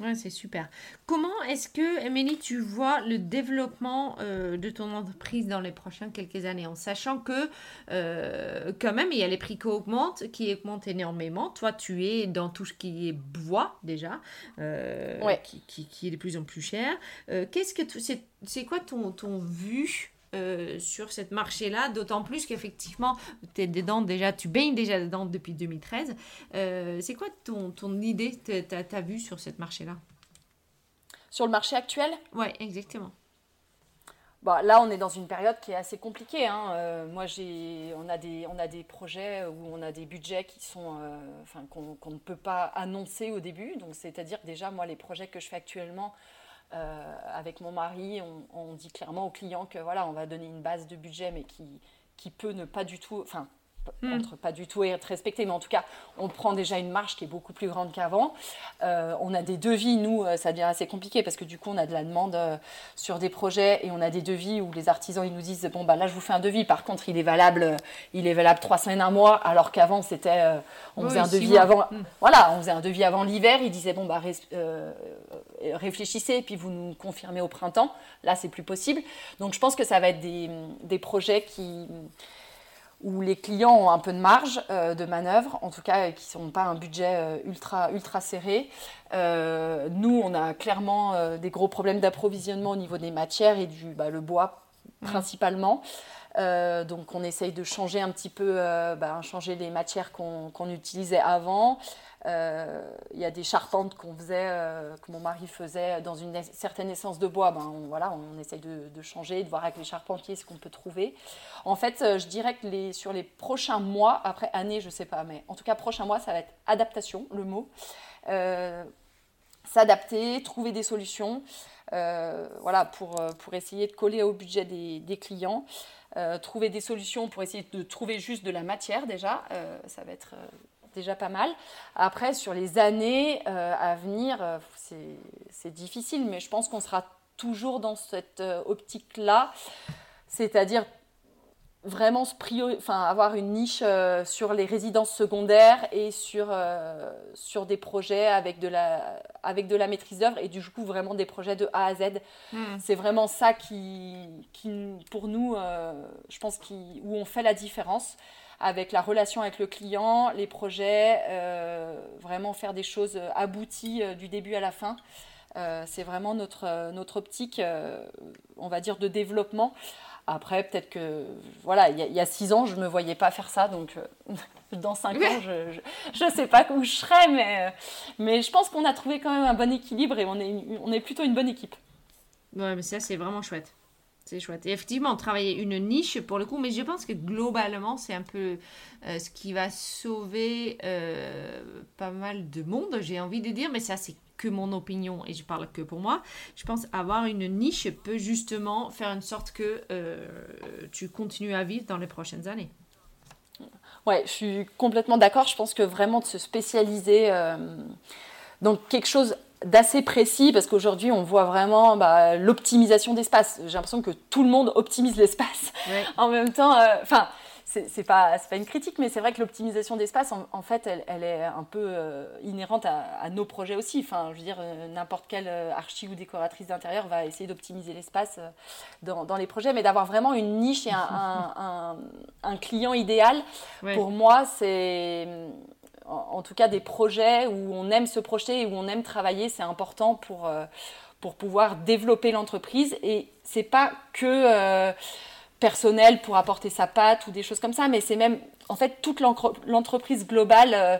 Ouais, c'est super. Comment est-ce que, Émilie, tu vois le développement euh, de ton entreprise dans les prochaines quelques années, en sachant que, quand même, il y a les prix qui augmentent, qui augmentent énormément. Toi, tu es dans tout ce qui est bois, déjà, qui, qui, qui, est de plus en plus cher. Qu'est-ce que c'est quoi ton, ton vue euh, sur cette marché-là, d'autant plus qu'effectivement, tu es dedans déjà, tu baignes déjà dedans depuis 2013. Euh, c'est quoi ton, ton idée, ta, vue sur cette marché-là? Sur le marché actuel? Oui, exactement. Bon, là, on est dans une période qui est assez compliquée. Hein. Euh, moi, j'ai, on, a des, on a des projets où on a des budgets qui sont, enfin, qu'on, ne peut pas annoncer au début. Donc, c'est-à-dire déjà, moi, les projets que je fais actuellement, avec mon mari, on, dit clairement aux clients que voilà, on va donner une base de budget, mais qui, peut ne pas du tout, enfin. Entre pas du tout être respecté, mais en tout cas, on prend déjà une marge qui est beaucoup plus grande qu'avant. Euh, on a des devis, nous, euh, ça devient assez compliqué parce que du coup, on a de la demande euh, sur des projets et on a des devis où les artisans, ils nous disent, bon, bah là, je vous fais un devis, par contre, il est valable, il est valable trois semaines, un mois, alors qu'avant, c'était, on faisait un devis avant, hmm. voilà, on faisait un devis avant l'hiver, ils disaient, bon, bah, réfléchissez et puis vous nous confirmez au printemps. Là, c'est plus possible. Donc, je pense que ça va être des, des projets qui où les clients ont un peu de marge euh, de manœuvre, en tout cas qui sont pas un budget euh, ultra, ultra serré. Euh, nous, on a clairement des gros problèmes d'approvisionnement au niveau des matières et du bah, le bois mmh. Principalement. donc on essaye de changer un petit peu, bah, changer les matières qu'on utilisait avant. Euh, il y a des charpentes qu'on faisait, euh, que mon mari faisait dans une certaine essence de bois. Ben, on, voilà, on essaye de, changer, de voir avec les charpentiers ce qu'on peut trouver. En fait, euh, je dirais que sur les prochains mois, après année, je ne sais pas, mais en tout cas, prochains mois, ça va être adaptation, le mot. S'adapter, trouver des solutions. voilà, pour, pour essayer de coller au budget des clients. Trouver des solutions pour essayer de trouver juste de la matière déjà. ça va être déjà pas mal. Après, sur les années euh, à venir, euh, c'est difficile, mais je pense qu'on sera toujours dans cette euh, optique-là, c'est-à-dire vraiment se enfin, avoir une niche sur les résidences secondaires et sur, sur des projets avec de la, avec de la maîtrise d'œuvre et du coup vraiment des projets de A à Z. Hmm. C'est vraiment ça qui, qui pour nous, je pense, qui, où on fait la différence avec la relation avec le client, les projets, euh, vraiment faire des choses abouties euh, du début à la fin. Euh, c'est vraiment notre, notre optique, on va dire, de développement. Après, peut-être que, voilà, il y, a six ans, je ne me voyais pas faire ça, donc dans cinq ans, je ne sais pas où je serais, mais, mais je pense qu'on a trouvé quand même un bon équilibre et on est, on est plutôt une bonne équipe. Ouais, mais ça, c'est vraiment chouette. C'est chouette. Et effectivement, travailler une niche pour le coup, mais je pense que globalement, c'est un peu euh, ce qui va sauver euh, pas mal de monde, j'ai envie de dire, mais ça, c'est que mon opinion et je parle que pour moi. Je pense avoir une niche peut justement faire une sorte que euh, tu continues à vivre dans les prochaines années. Ouais, je suis complètement d'accord. Je pense que vraiment de se spécialiser dans quelque chose d'assez précis parce qu'aujourd'hui on voit vraiment bah, l'optimisation d'espace. J'ai l'impression que tout le monde optimise l'espace en même temps. Euh, enfin, c'est pas, pas une critique, mais c'est vrai que l'optimisation d'espace, en, fait, elle, est un peu euh, inhérente à, nos projets aussi. Enfin, je veux dire, euh, n'importe quelle archi ou décoratrice d'intérieur va essayer d'optimiser l'espace dans, dans, les projets, mais d'avoir vraiment une niche et un, un, client idéal, pour moi, c'est en, tout cas des projets où on aime se projeter et où on aime travailler, c'est important pour, euh, pour pouvoir développer l'entreprise. Et c'est pas que euh, personnel pour apporter sa patte ou des choses comme ça, mais c'est même en fait toute l'entreprise globale euh,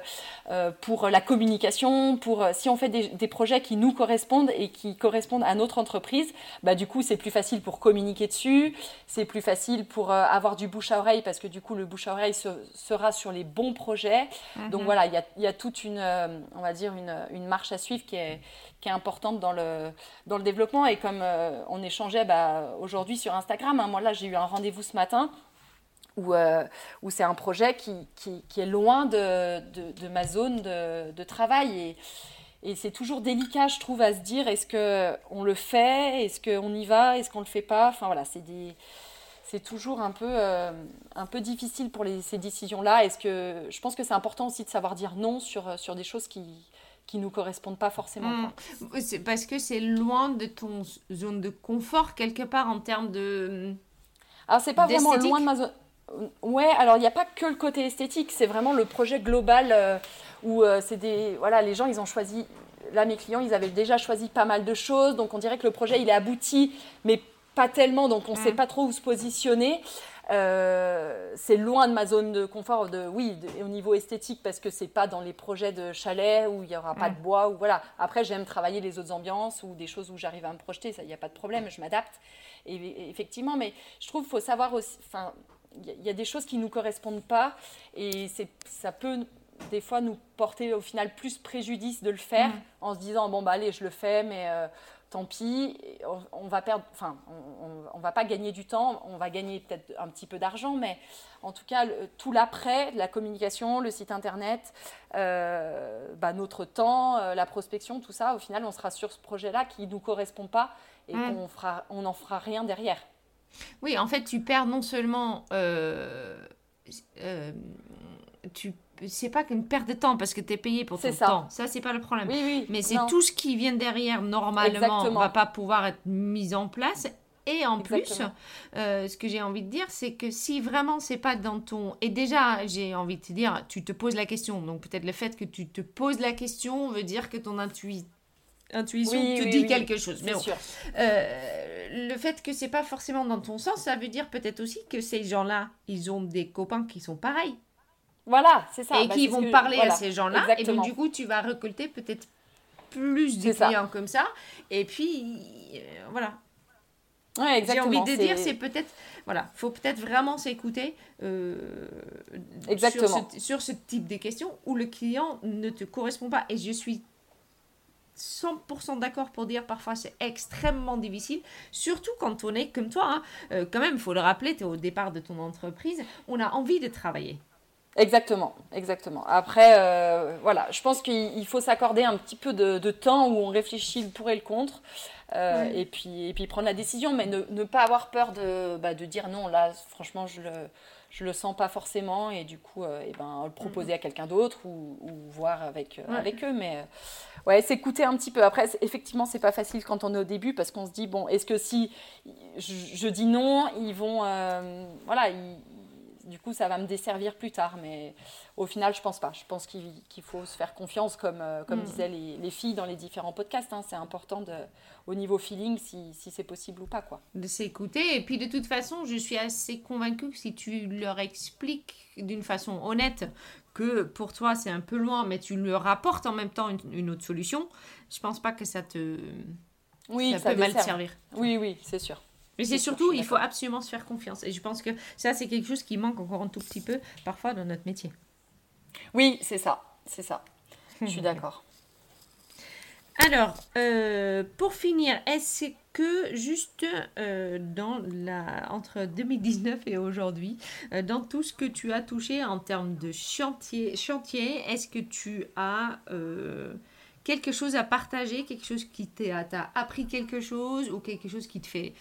euh, pour la communication, pour euh, si on fait des, projets qui nous correspondent et qui correspondent à notre entreprise, bah du coup c'est plus facile pour communiquer dessus, c'est plus facile pour avoir du bouche à oreille parce que du coup le bouche à oreille sera sur les bons projets. Donc mhm. voilà, il y a, y a, toute une, on va dire une, une, marche à suivre qui est, qui est importante dans le, dans le développement et comme on échangeait bah, aujourd'hui sur Instagram, hein, moi là j'ai eu un rendez-vous ce matin où, euh, où c'est un projet qui, qui, est loin de, de, ma zone de, de travail. Et, et c'est toujours délicat, je trouve, à se dire est-ce qu'on le fait? Est-ce qu'on y va? Est-ce qu'on le fait pas? Enfin voilà, c'est des c'est toujours un peu, euh, un peu difficile pour ces décisions-là. Est-ce que je pense que c'est important aussi de savoir dire non sur, sur des choses qui qui nous correspondent pas forcément. Mmh. C'est parce que c'est loin de ton zone de confort quelque part en termes de. Alors c'est pas vraiment loin de ma zone. Ouais, alors il n'y a pas que le côté esthétique, c'est vraiment le projet global euh, où euh, c'est des. Voilà, les gens, ils ont choisi. Là, mes clients, ils avaient déjà choisi pas mal de choses, donc on dirait que le projet, il est abouti, mais pas tellement, donc on ne sait mm. pas trop où se positionner. Euh, c'est loin de ma zone de confort, de, oui, au niveau esthétique, parce que c'est pas dans les projets de chalet où il n'y aura pas de mm. bois. Ou, voilà. Après, j'aime travailler les autres ambiances ou des choses où j'arrive à me projeter, il n'y a pas de problème, je m'adapte. Et, effectivement, mais je trouve qu'il faut savoir aussi il y, a des choses qui ne nous correspondent pas et ça peut des fois nous porter au final plus préjudice de le faire Mm. en se disant bon bah allez je le fais mais euh, tant pis on, on va perdre enfin on, on- va pas gagner du temps on va gagner peut-être un petit peu d'argent mais en tout cas le- tout l'après la communication le site internet euh, bah, notre temps euh, la prospection tout ça au final on sera sur ce projet là qui nous correspond pas et Mm. fera on n'en fera rien derrière Oui, en fait, tu perds non seulement. Euh, tu, c'est pas qu'une perte de temps parce que tu es payé pour ton ça. temps. Ça, c'est pas le problème. oui oui Mais c'est tout ce qui vient derrière, normalement, Exactement. va pas pouvoir être mis en place. Et en plus, euh, ce que j'ai envie de dire, c'est que si vraiment c'est pas dans ton... Et déjà, j'ai envie de te dire, tu te poses la question. Donc peut-être le fait que tu te poses la question veut dire que ton intui- intuition Oui, te oui, dit oui. quelque chose. Mais bon. sûr Euh, le fait que c'est pas forcément dans ton sens, ça veut dire peut-être aussi que ces gens-là, ils ont des copains qui sont pareils voilà c'est ça et Bah, qui vont parler voilà. à ces gens-là. Et donc du coup, tu vas récolter peut-être plus de ça. clients comme ça. Et puis euh, voilà. Ouais, J'ai envie de dire, c'est peut-être voilà, faut peut-être vraiment s'écouter euh, Exactement. Sur, ce, sur ce type de questions où le client ne te correspond pas. Et je suis 100% d'accord pour dire parfois c'est extrêmement difficile, surtout quand on est comme toi. hein. Euh, quand même, il faut le rappeler, tu es au départ de ton entreprise, on a envie de travailler. Exactement, exactement. Après, euh, voilà, je pense qu'il il faut s'accorder un petit peu de, de temps où on réfléchit le pour et le contre, euh, et, puis, et puis prendre la décision, mais ne, ne pas avoir peur de, bah, de dire non, là, franchement, je le, je le sens pas forcément, et du coup, euh, eh ben, le proposer à quelqu'un d'autre ou, ou voir avec, avec eux. Mais ouais, s'écouter un petit peu. Après, effectivement, c'est pas facile quand on est au début parce qu'on se dit, bon, est-ce que si je, je dis non, ils vont. euh, voilà, ils- du coup, ça va me desservir plus tard. Mais au final, je pense pas. Je pense qu'il faut se faire confiance, comme, euh, comme Mm. disaient les, les filles dans les différents podcasts. hein. C'est important de, au niveau feeling si, si c'est possible ou pas. Quoi. de s'écouter. Et puis de toute façon, je suis assez convaincue que si tu leur expliques d'une façon honnête que pour toi c'est un peu loin, mais tu leur apportes en même temps une, une autre solution, je pense pas que ça te Oui, ça, ça peut mal te servir. Oui, oui, c'est sûr. Mais c'est surtout, il faut absolument se faire confiance. Et je pense que ça, c'est quelque chose qui manque encore un tout petit peu parfois dans notre métier. Oui, c'est ça. C'est ça. Je suis d'accord. Alors, euh, pour finir, est-ce que juste euh, dans la, entre 2019 et aujourd'hui, euh, dans tout ce que tu as touché en termes de chantier, chantier est-ce que tu as quelque chose à partager, quelque chose qui t'a t'a appris quelque chose ou quelque chose qui te fait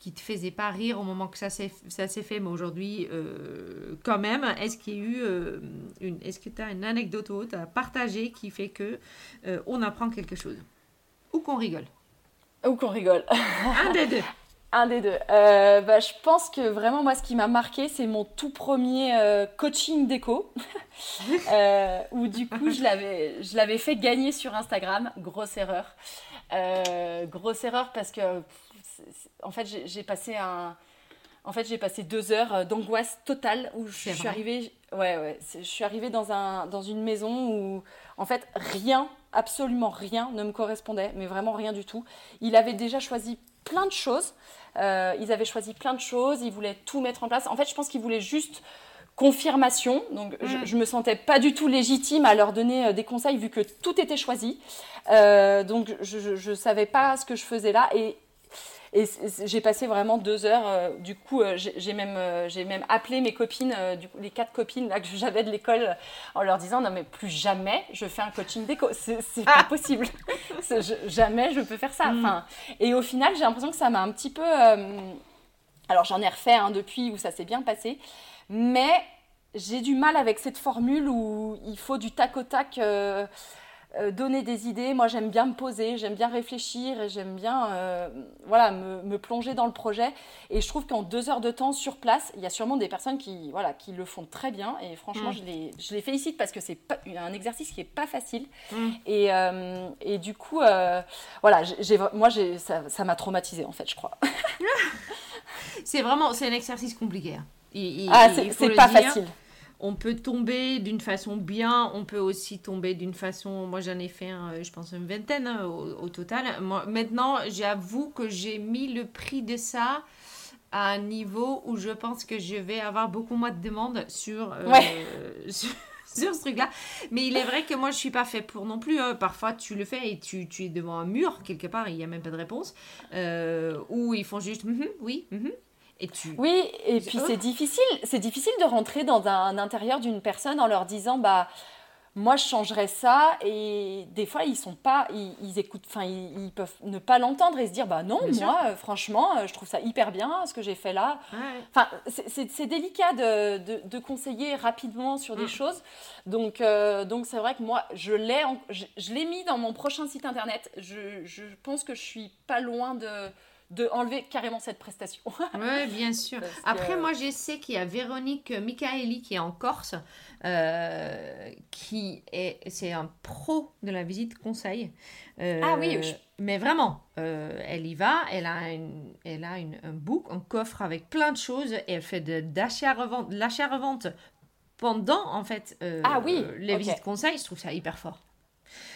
qui te faisait pas rire au moment que ça s'est ça s'est fait, mais aujourd'hui euh, quand même, est-ce qu'il y a eu euh, une est-ce que tu as une anecdote ou autre à partager qui fait que euh, on apprend quelque chose? Ou qu'on rigole? Ou qu'on rigole. Un des deux. Un des deux. Bah, je pense que vraiment, moi, ce qui m'a marqué, c'est mon tout premier coaching déco. où du coup, je l'avais, je l'avais fait gagner sur Instagram. Grosse erreur. Grosse erreur parce que, pff, en fait, j'ai, passé un. En fait, j'ai passé deux heures euh, d'angoisse totale où je suis arrivée. Ouais, ouais. Je suis arrivée dans, un, dans une maison où, en fait, rien, absolument rien ne me correspondait, mais vraiment rien du tout. Il avait déjà choisi plein de choses. Euh, ils avaient choisi plein de choses. Ils voulaient tout mettre en place. En fait, je pense qu'ils voulaient juste confirmation. Donc, je, Mm. je me sentais pas du tout légitime à leur donner euh, des conseils vu que tout était choisi. Euh, donc, je, je savais pas ce que je faisais là et et j'ai passé vraiment deux heures. euh, du coup, euh, j'ai même, euh, j'ai même appelé mes copines, du coup, les quatre copines là, que j'avais de l'école, en leur disant Non, mais plus jamais je fais un coaching déco. C'est c'est Ah. pas possible. Je- jamais je peux faire ça. Mm. Enfin, et au final, j'ai l'impression que ça m'a un petit peu. euh, alors, j'en ai refait un depuis où ça s'est bien passé. Mais j'ai du mal avec cette formule où il faut du tac au tac. euh, euh, donner des idées. Moi, j'aime bien me poser, j'aime bien réfléchir et j'aime bien euh, voilà, me, me plonger dans le projet. Et je trouve qu'en deux heures de temps sur place, il y a sûrement des personnes qui, voilà, qui le font très bien. Et franchement, Mm. je, les, je les félicite parce que c'est un exercice qui n'est pas facile. Mm. Et, euh, et du coup, voilà, j'ai- moi, j'ai- ça ça m'a traumatisée en fait, je crois. C'est vraiment, c'est un exercice compliqué. hein. Il- il- Ah, c'est pas dire. facile. On peut tomber d'une façon bien, on peut aussi tomber d'une façon. Moi, j'en ai fait, un, euh, je pense, une vingtaine hein, au, au total. Moi, maintenant, j'avoue que j'ai mis le prix de ça à un niveau où je pense que je vais avoir beaucoup moins de demandes sur, euh, Ouais. sur, sur ce truc-là. Mais il est vrai que moi, je suis pas fait pour non plus. hein. Parfois, tu le fais et tu, tu es devant un mur, quelque part, il n'y a même pas de réponse. Euh, ou ils font juste Mhm, oui, mhm et tu. Oui, et puis Oh. c'est difficile, c'est difficile de rentrer dans un intérieur d'une personne en leur disant bah moi je changerais ça et des fois ils sont pas ils, ils écoutent enfin ils, ils peuvent ne pas l'entendre et se dire bah non Bien moi euh, franchement euh, je trouve ça hyper bien ce que j'ai fait là Ouais. Enfin, c'est- délicat de, de- de conseiller rapidement sur des Mm. choses. Donc, euh, donc c'est vrai que moi, je l'ai, je l'ai mis dans mon prochain site internet. Je, je pense que je suis pas loin de, de enlever carrément cette prestation. Oui, bien sûr. Parce que- Après, moi, je sais qu'il y a Véronique Michaeli qui est en Corse, euh, qui est, c'est un pro de la visite conseil. Euh, Ah oui, je- Mais vraiment, euh, elle y va, elle a, une, elle a une, un book, un coffre avec plein de choses, et elle fait de, l'achat-revente pendant, en fait, Ah oui, les visites conseil. Je trouve ça hyper fort.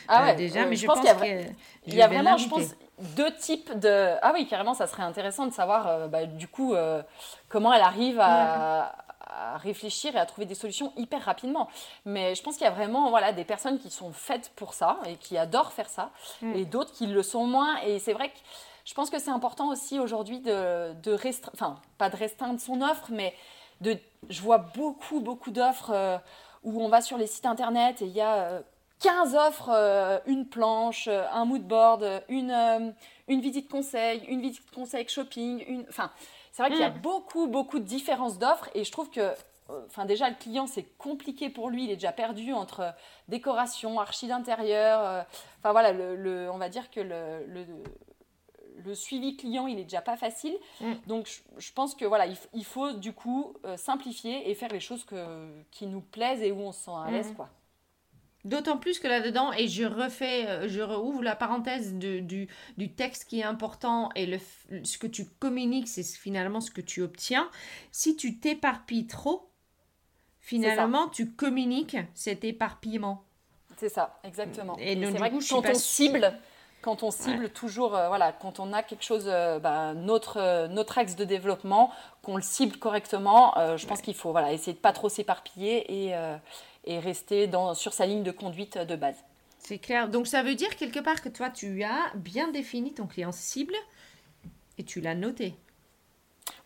Ah ouais, déjà, mais je pense qu'il y a vraiment, je pense, deux types de. Ah oui, carrément, ça serait intéressant de savoir, euh, bah, du coup, euh, comment elle arrive à, à réfléchir et à trouver des solutions hyper rapidement. Mais je pense qu'il y a vraiment voilà, des personnes qui sont faites pour ça et qui adorent faire ça, Mm. et d'autres qui le sont moins. Et c'est vrai que je pense que c'est important aussi aujourd'hui de, de restreindre, enfin, pas de restreindre son offre, mais de. Je vois beaucoup, beaucoup d'offres euh, où on va sur les sites internet et il y a. euh, 15 offres, euh, une planche, euh, un mood board, une, euh, une visite conseil, une visite conseil shopping. Une... Enfin, c'est vrai qu'il y a Mm. beaucoup, beaucoup de différences d'offres et je trouve que, euh, enfin, déjà, le client, c'est compliqué pour lui. Il est déjà perdu entre décoration, archi d'intérieur. euh, Enfin, voilà, le, le- on va dire que le, le, le suivi client, il est déjà pas facile. Mm. Donc, je, je pense que voilà, il, faut du coup euh, simplifier et faire les choses que, qui nous plaisent et où on se sent à l'aise, Mm. quoi. D'autant plus que là-dedans, et je refais, euh, je rouvre la parenthèse de- du, du texte qui est important et le, ce que tu communiques, c'est finalement ce que tu obtiens. Si tu t'éparpilles trop, finalement, tu communiques cet éparpillement. C'est ça, exactement. Et Et, donc, c'est vrai coup, que quand on cible, quand on cible toujours, euh, voilà, quand on a quelque chose, euh, bah, notre, euh, notre axe de développement, qu'on le cible correctement, je pense qu'il faut voilà, essayer de pas trop s'éparpiller et, et rester dans, sur sa ligne de conduite de base. C'est clair. Donc ça veut dire quelque part que toi, tu as bien défini ton client cible et tu l'as noté.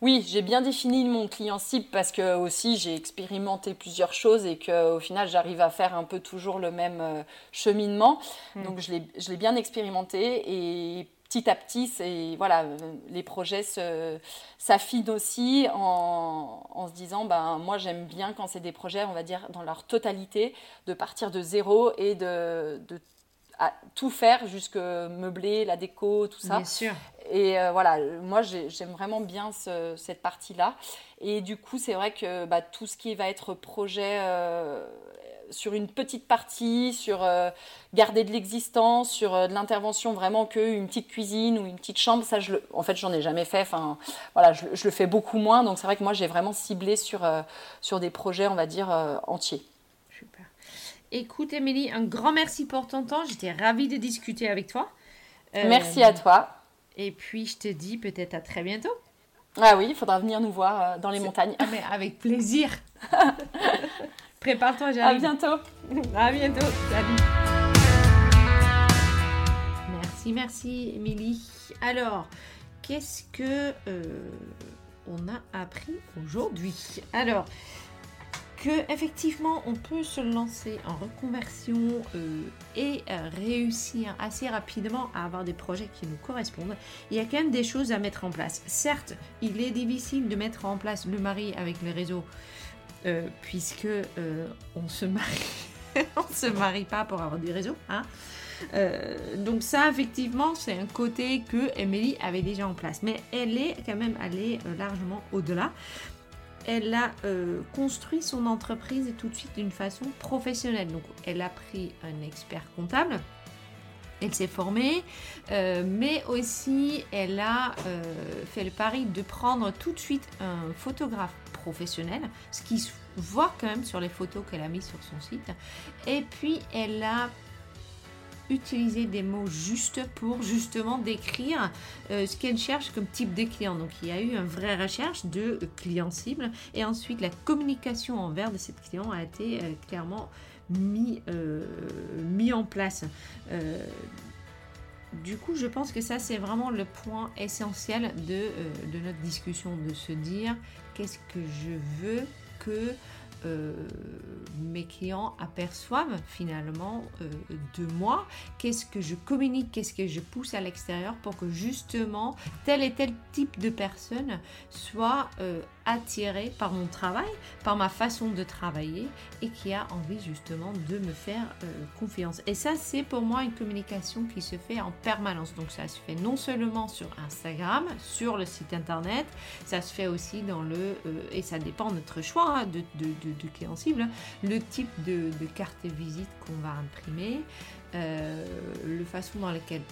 Oui, j'ai bien défini mon client cible parce que aussi j'ai expérimenté plusieurs choses et que au final j'arrive à faire un peu toujours le même euh, cheminement. Mm. Donc je l'ai je l'ai bien expérimenté et petit à petit c'est voilà euh, les projets s'affinent aussi en, en se disant ben moi j'aime bien quand c'est des projets on va dire dans leur totalité de partir de zéro et de, de à tout faire jusque meubler la déco tout ça Bien sûr. et euh, voilà, moi j'ai- j'aime vraiment bien ce- cette partie-là. Et du coup, c'est vrai que bah, tout ce qui va être projet euh, sur une petite partie, sur euh, garder de l'existence, sur euh, de l'intervention vraiment qu'une petite cuisine ou une petite chambre, ça, je le, en fait, j'en ai jamais fait. Enfin, voilà, je, je le fais beaucoup moins. Donc c'est vrai que moi, j'ai vraiment ciblé sur, euh, sur des projets, on va dire, entiers. Super. Écoute, Émilie, un grand merci pour ton temps. J'étais ravie de discuter avec toi. Merci à toi. Et puis, je te dis peut-être à très bientôt. Ah oui, il faudra venir nous voir dans les montagnes. Ah, mais avec plaisir. Prépare-toi, À j'arrive. bientôt. À bientôt. Salut. Merci, merci, Émilie. Alors, qu'est-ce que euh, on a appris aujourd'hui? Alors, que effectivement, on peut se lancer en reconversion euh, et euh, réussir assez rapidement à avoir des projets qui nous correspondent. Il y a quand même des choses à mettre en place. Certes, il est difficile de mettre en place le mari avec les réseaux, euh, puisque euh, on se marie, on se marie pas pour avoir des réseaux, hein. Euh, donc ça, effectivement, c'est un côté que Emily avait déjà en place. Mais elle est quand même allée largement au-delà. Elle a construit son entreprise tout de suite d'une façon professionnelle. Donc elle a pris un expert comptable. Elle s'est formée, euh, mais aussi elle a euh, fait le pari de prendre tout de suite un photographe professionnel, ce qui se voit quand même sur les photos qu'elle a mises sur son site. Et puis elle a utiliser des mots justes pour justement décrire euh, ce qu'elle cherche comme type de client. Donc il y a eu une vraie recherche de client cible et ensuite la communication envers de cette client a été clairement mis, euh, mis en place. du coup, je pense que ça, c'est vraiment le point essentiel de, de notre discussion, de se dire qu'est-ce que je veux que euh, mes clients aperçoivent finalement euh, de moi, qu'est-ce que je communique, qu'est-ce que je pousse à l'extérieur pour que justement tel et tel type de personne soit euh, attiré par mon travail, par ma façon de travailler et qui a envie justement de me faire euh, confiance. Et ça, c'est pour moi une communication qui se fait en permanence. Donc ça se fait non seulement sur Instagram, sur le site internet, ça se fait aussi dans le, euh, et ça dépend de notre choix hein, de, de, client cible, le type de, carte de visite qu'on va imprimer, euh, le façon dans laquelle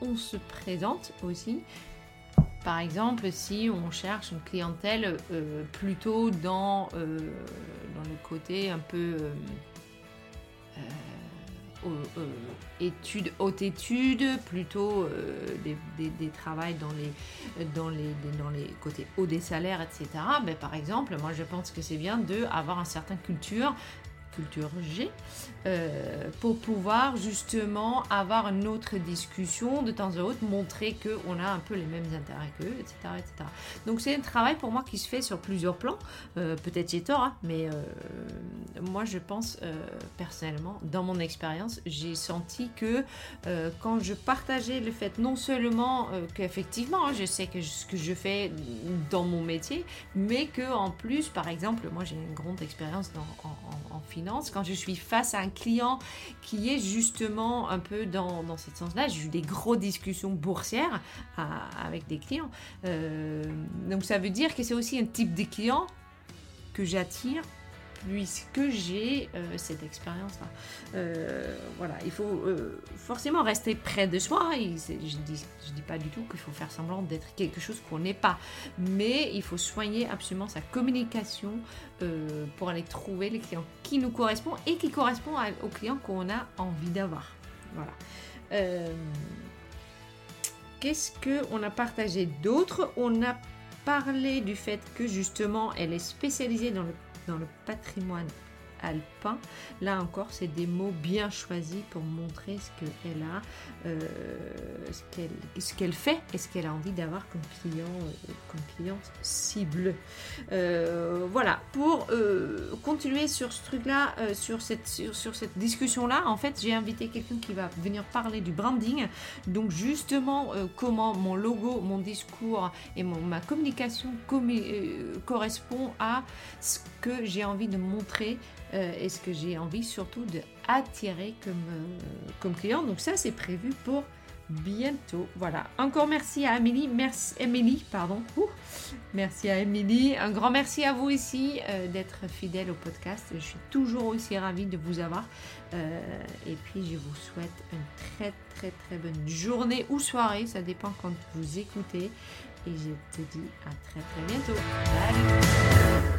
on se présente aussi. Par exemple, si on cherche une clientèle euh, plutôt dans, euh, dans le côté un peu euh, études, haute études, plutôt des, des, travails dans les, dans, les, dans les côtés haut des salaires, etc. Ben, par exemple, moi je pense que c'est bien d'avoir un certain culture G, euh, pour pouvoir justement avoir une autre discussion de temps en temps, montrer qu'on a un peu les mêmes intérêts qu'eux, etc., etc. Donc c'est un travail pour moi qui se fait sur plusieurs plans. Euh, peut-être j'ai tort, hein, mais euh, moi je pense personnellement, dans mon expérience, j'ai senti que quand je partageais le fait non seulement qu'effectivement hein, je sais que ce que je fais dans mon métier, mais que en plus, par exemple, moi j'ai une grande expérience en, en, en finance quand je suis face à un client qui est justement un peu dans, dans ce sens-là. J'ai eu des grosses discussions boursières avec des clients. Euh, donc ça veut dire que c'est aussi un type de client que j'attire puisque j'ai euh, cette expérience-là. Euh, voilà, il faut euh, forcément rester près de soi. je ne dis, pas du tout qu'il faut faire semblant d'être quelque chose qu'on n'est pas, mais il faut soigner absolument sa communication pour aller trouver les clients qui nous correspondent et qui correspondent aux clients qu'on a envie d'avoir. Voilà. Qu'est-ce qu'on a partagé d'autre? On a parlé du fait que justement elle est spécialisée dans le dans le patrimoine alpin. Là encore, c'est des mots bien choisis pour montrer ce qu'elle a, euh, ce qu'elle fait et ce qu'elle a envie d'avoir comme client, euh, comme cliente cible. Euh, voilà, pour continuer sur ce truc-là, sur cette, sur, cette discussion-là, en fait, j'ai invité quelqu'un qui va venir parler du branding. Donc justement, comment mon logo, mon discours et ma communication correspond à ce que j'ai envie de montrer euh, et que j'ai envie surtout de attirer comme, euh, comme client. Donc ça, c'est prévu pour bientôt. Voilà. Encore merci à Amélie. Merci Émilie, pardon. Merci à Émilie. Un grand merci à vous ici euh, d'être fidèle au podcast. Je suis toujours aussi ravie de vous avoir. et puis je vous souhaite une très très très bonne journée ou soirée. Ça dépend quand vous écoutez. Et je te dis à très très bientôt. Salut